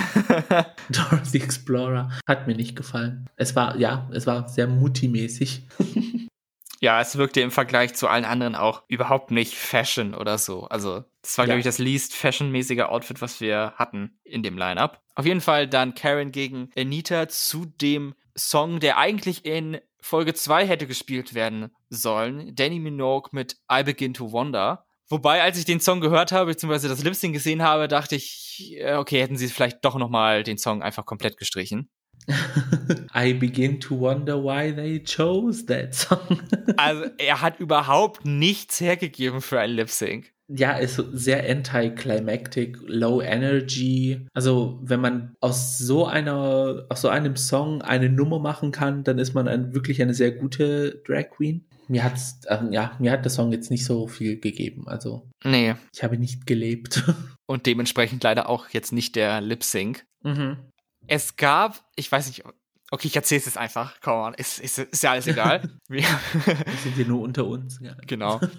Dora the Explorer. Hat mir nicht gefallen. Es war, ja, es war sehr Mutti-mäßig. ja, es wirkte im Vergleich zu allen anderen auch überhaupt nicht Fashion oder so. Also, das war, Ja. glaube ich, das least fashionmäßige Outfit, was wir hatten in dem Lineup. Auf jeden Fall dann Karen gegen Anita zu dem Song, der eigentlich in Folge 2 hätte gespielt werden sollen. Danny Minogue mit I Begin to Wonder. Wobei, als ich den Song gehört habe, beziehungsweise das Lip-Sync gesehen habe, dachte ich, äh, okay, hätten sie vielleicht doch nochmal den Song einfach komplett gestrichen. I begin to wonder why they chose that song. Also, er hat überhaupt nichts hergegeben für ein Lip-Sync. ja, ist sehr anticlimactic, low energy. Also, wenn man aus so einer, aus so einem Song eine Nummer machen kann, dann ist man ein, wirklich eine sehr gute Drag Queen. Mir hat's, ähm, ja, mir hat der Song jetzt nicht so viel gegeben. Also, Nee. ich habe nicht gelebt. Und dementsprechend leider auch jetzt nicht der Lip-Sync. mhm. Es gab, ich weiß nicht, okay, ich erzähle es jetzt einfach. Come on, ist, ist, ist ja alles egal. Wir, sind hier nur unter uns. Ja. genau.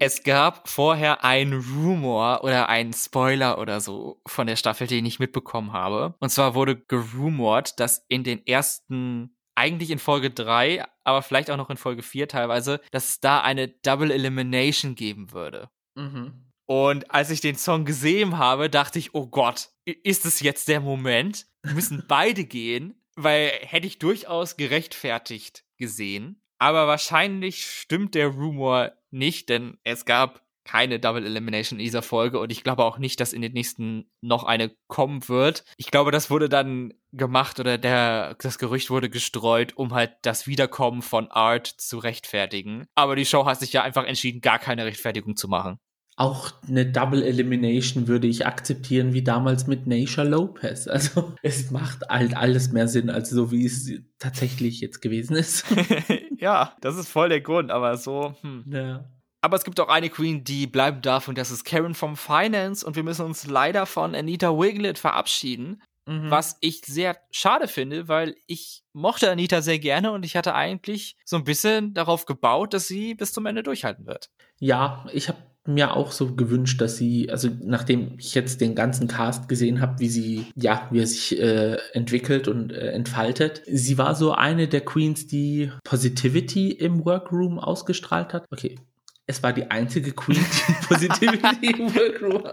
Es gab vorher einen Rumor oder einen Spoiler oder so von der Staffel, den ich mitbekommen habe. Und zwar wurde gerumort, dass in den ersten, eigentlich in Folge 3, aber vielleicht auch noch in Folge 4 teilweise, dass es da eine Double Elimination geben würde. Mhm. Und als ich den Song gesehen habe, dachte ich, oh Gott, ist es jetzt der Moment? Müssen beide gehen? Weil hätte ich durchaus gerechtfertigt gesehen. Aber wahrscheinlich stimmt der Rumor nicht, denn es gab keine Double Elimination in dieser Folge und ich glaube auch nicht, dass in den nächsten noch eine kommen wird. Ich glaube, das wurde dann gemacht oder der, das Gerücht wurde gestreut, um halt das Wiederkommen von Art zu rechtfertigen. Aber die Show hat sich ja einfach entschieden, gar keine Rechtfertigung zu machen. Auch eine Double Elimination würde ich akzeptieren, wie damals mit Naisha Lopez. Also, es macht halt alles mehr Sinn, als so wie es tatsächlich jetzt gewesen ist. ja, das ist voll der Grund, aber so, hm. ja. Aber es gibt auch eine Queen, die bleiben darf und das ist Karen vom Finance und wir müssen uns leider von Anita Wiglet verabschieden, Mhm. was ich sehr schade finde, weil ich mochte Anita sehr gerne und ich hatte eigentlich so ein bisschen darauf gebaut, dass sie bis zum Ende durchhalten wird. Ja, ich habe mir auch so gewünscht, dass sie, also nachdem ich jetzt den ganzen Cast gesehen habe, wie sie, ja, wie er sich äh, entwickelt und äh, entfaltet, sie war so eine der Queens, die Positivity im Workroom ausgestrahlt hat. Okay. Es war die einzige Queen, die Positivity im Workroom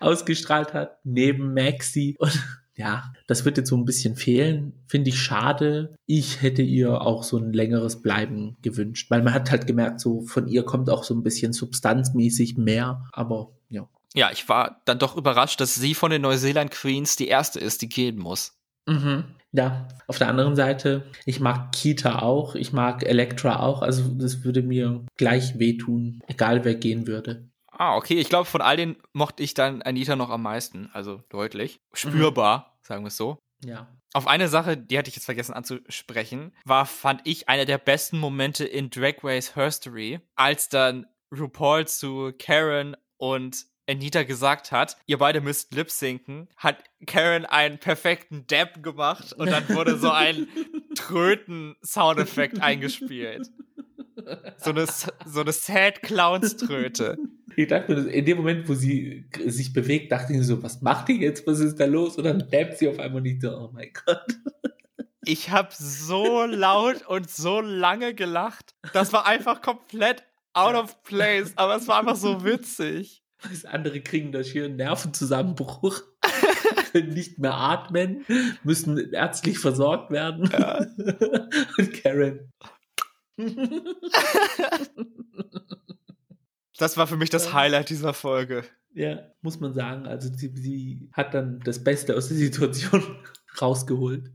ausgestrahlt hat, neben Maxi. Und ja, das wird jetzt so ein bisschen fehlen. Finde ich schade. Ich hätte ihr auch so ein längeres Bleiben gewünscht, weil man hat halt gemerkt, so von ihr kommt auch so ein bisschen substanzmäßig mehr. Aber ja. Ja, ich war dann doch überrascht, dass sie von den Neuseeland Queens die erste ist, die gehen muss. Mhm. Ja, auf der anderen Seite, ich mag Kita auch, ich mag Elektra auch, also das würde mir gleich wehtun, egal wer gehen würde. Ah, okay. Ich glaube, von all denen mochte ich dann Anita noch am meisten. Also deutlich. Spürbar, sagen wir es so. Ja. Auf eine Sache, die hatte ich jetzt vergessen anzusprechen, war, fand ich, einer der besten Momente in Drag Race Herstory, als dann RuPaul zu Karen und Anita gesagt hat, ihr beide müsst lip sinken, hat Karen einen perfekten Dab gemacht und dann wurde so ein Tröten-Soundeffekt eingespielt. So eine, so eine Sad Clowns-Tröte. Ich dachte mir, in dem Moment, wo sie sich bewegt, dachte ich mir so, was macht die jetzt? Was ist da los? Und dann dabbt sie auf einmal nicht so, oh mein Gott. Ich habe so laut und so lange gelacht. Das war einfach komplett out of place, aber es war einfach so witzig. Das andere kriegen da schier einen Nervenzusammenbruch, können nicht mehr atmen, müssen ärztlich versorgt werden. Ja. Und Karen. Das war für mich das Highlight dieser Folge. Ja, muss man sagen. Also sie, sie hat dann das Beste aus der Situation rausgeholt.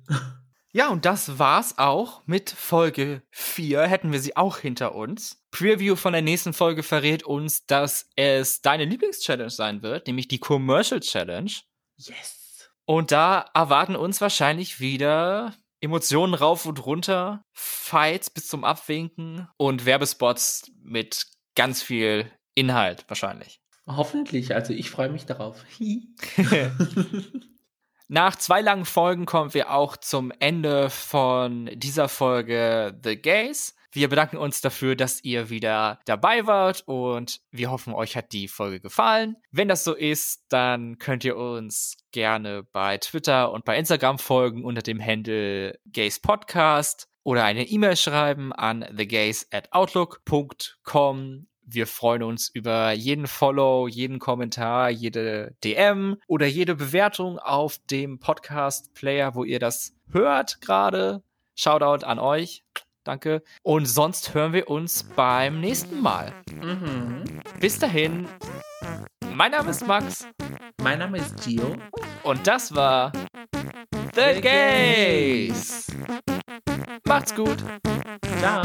Ja, und das war's auch mit Folge 4. Hätten wir sie auch hinter uns. Preview von der nächsten Folge verrät uns, dass es deine Lieblingschallenge sein wird, nämlich die Commercial Challenge. Yes. Und da erwarten uns wahrscheinlich wieder Emotionen rauf und runter, Fights bis zum Abwinken und Werbespots mit ganz viel Inhalt wahrscheinlich. Hoffentlich, also ich freue mich darauf. Nach zwei langen Folgen kommen wir auch zum Ende von dieser Folge The Gays. Wir bedanken uns dafür, dass ihr wieder dabei wart und wir hoffen, euch hat die Folge gefallen. Wenn das so ist, dann könnt ihr uns gerne bei Twitter und bei Instagram folgen unter dem Handle Gays Podcast oder eine E-Mail schreiben an thegays at outlook.com wir freuen uns über jeden Follow, jeden Kommentar, jede DM oder jede Bewertung auf dem Podcast-Player, wo ihr das hört gerade. Shoutout an euch. Danke. Und sonst hören wir uns beim nächsten Mal. Mhm. Bis dahin. Mein Name ist Max. Mein Name ist Gio. Und das war The, The Gays. Macht's gut. Ciao.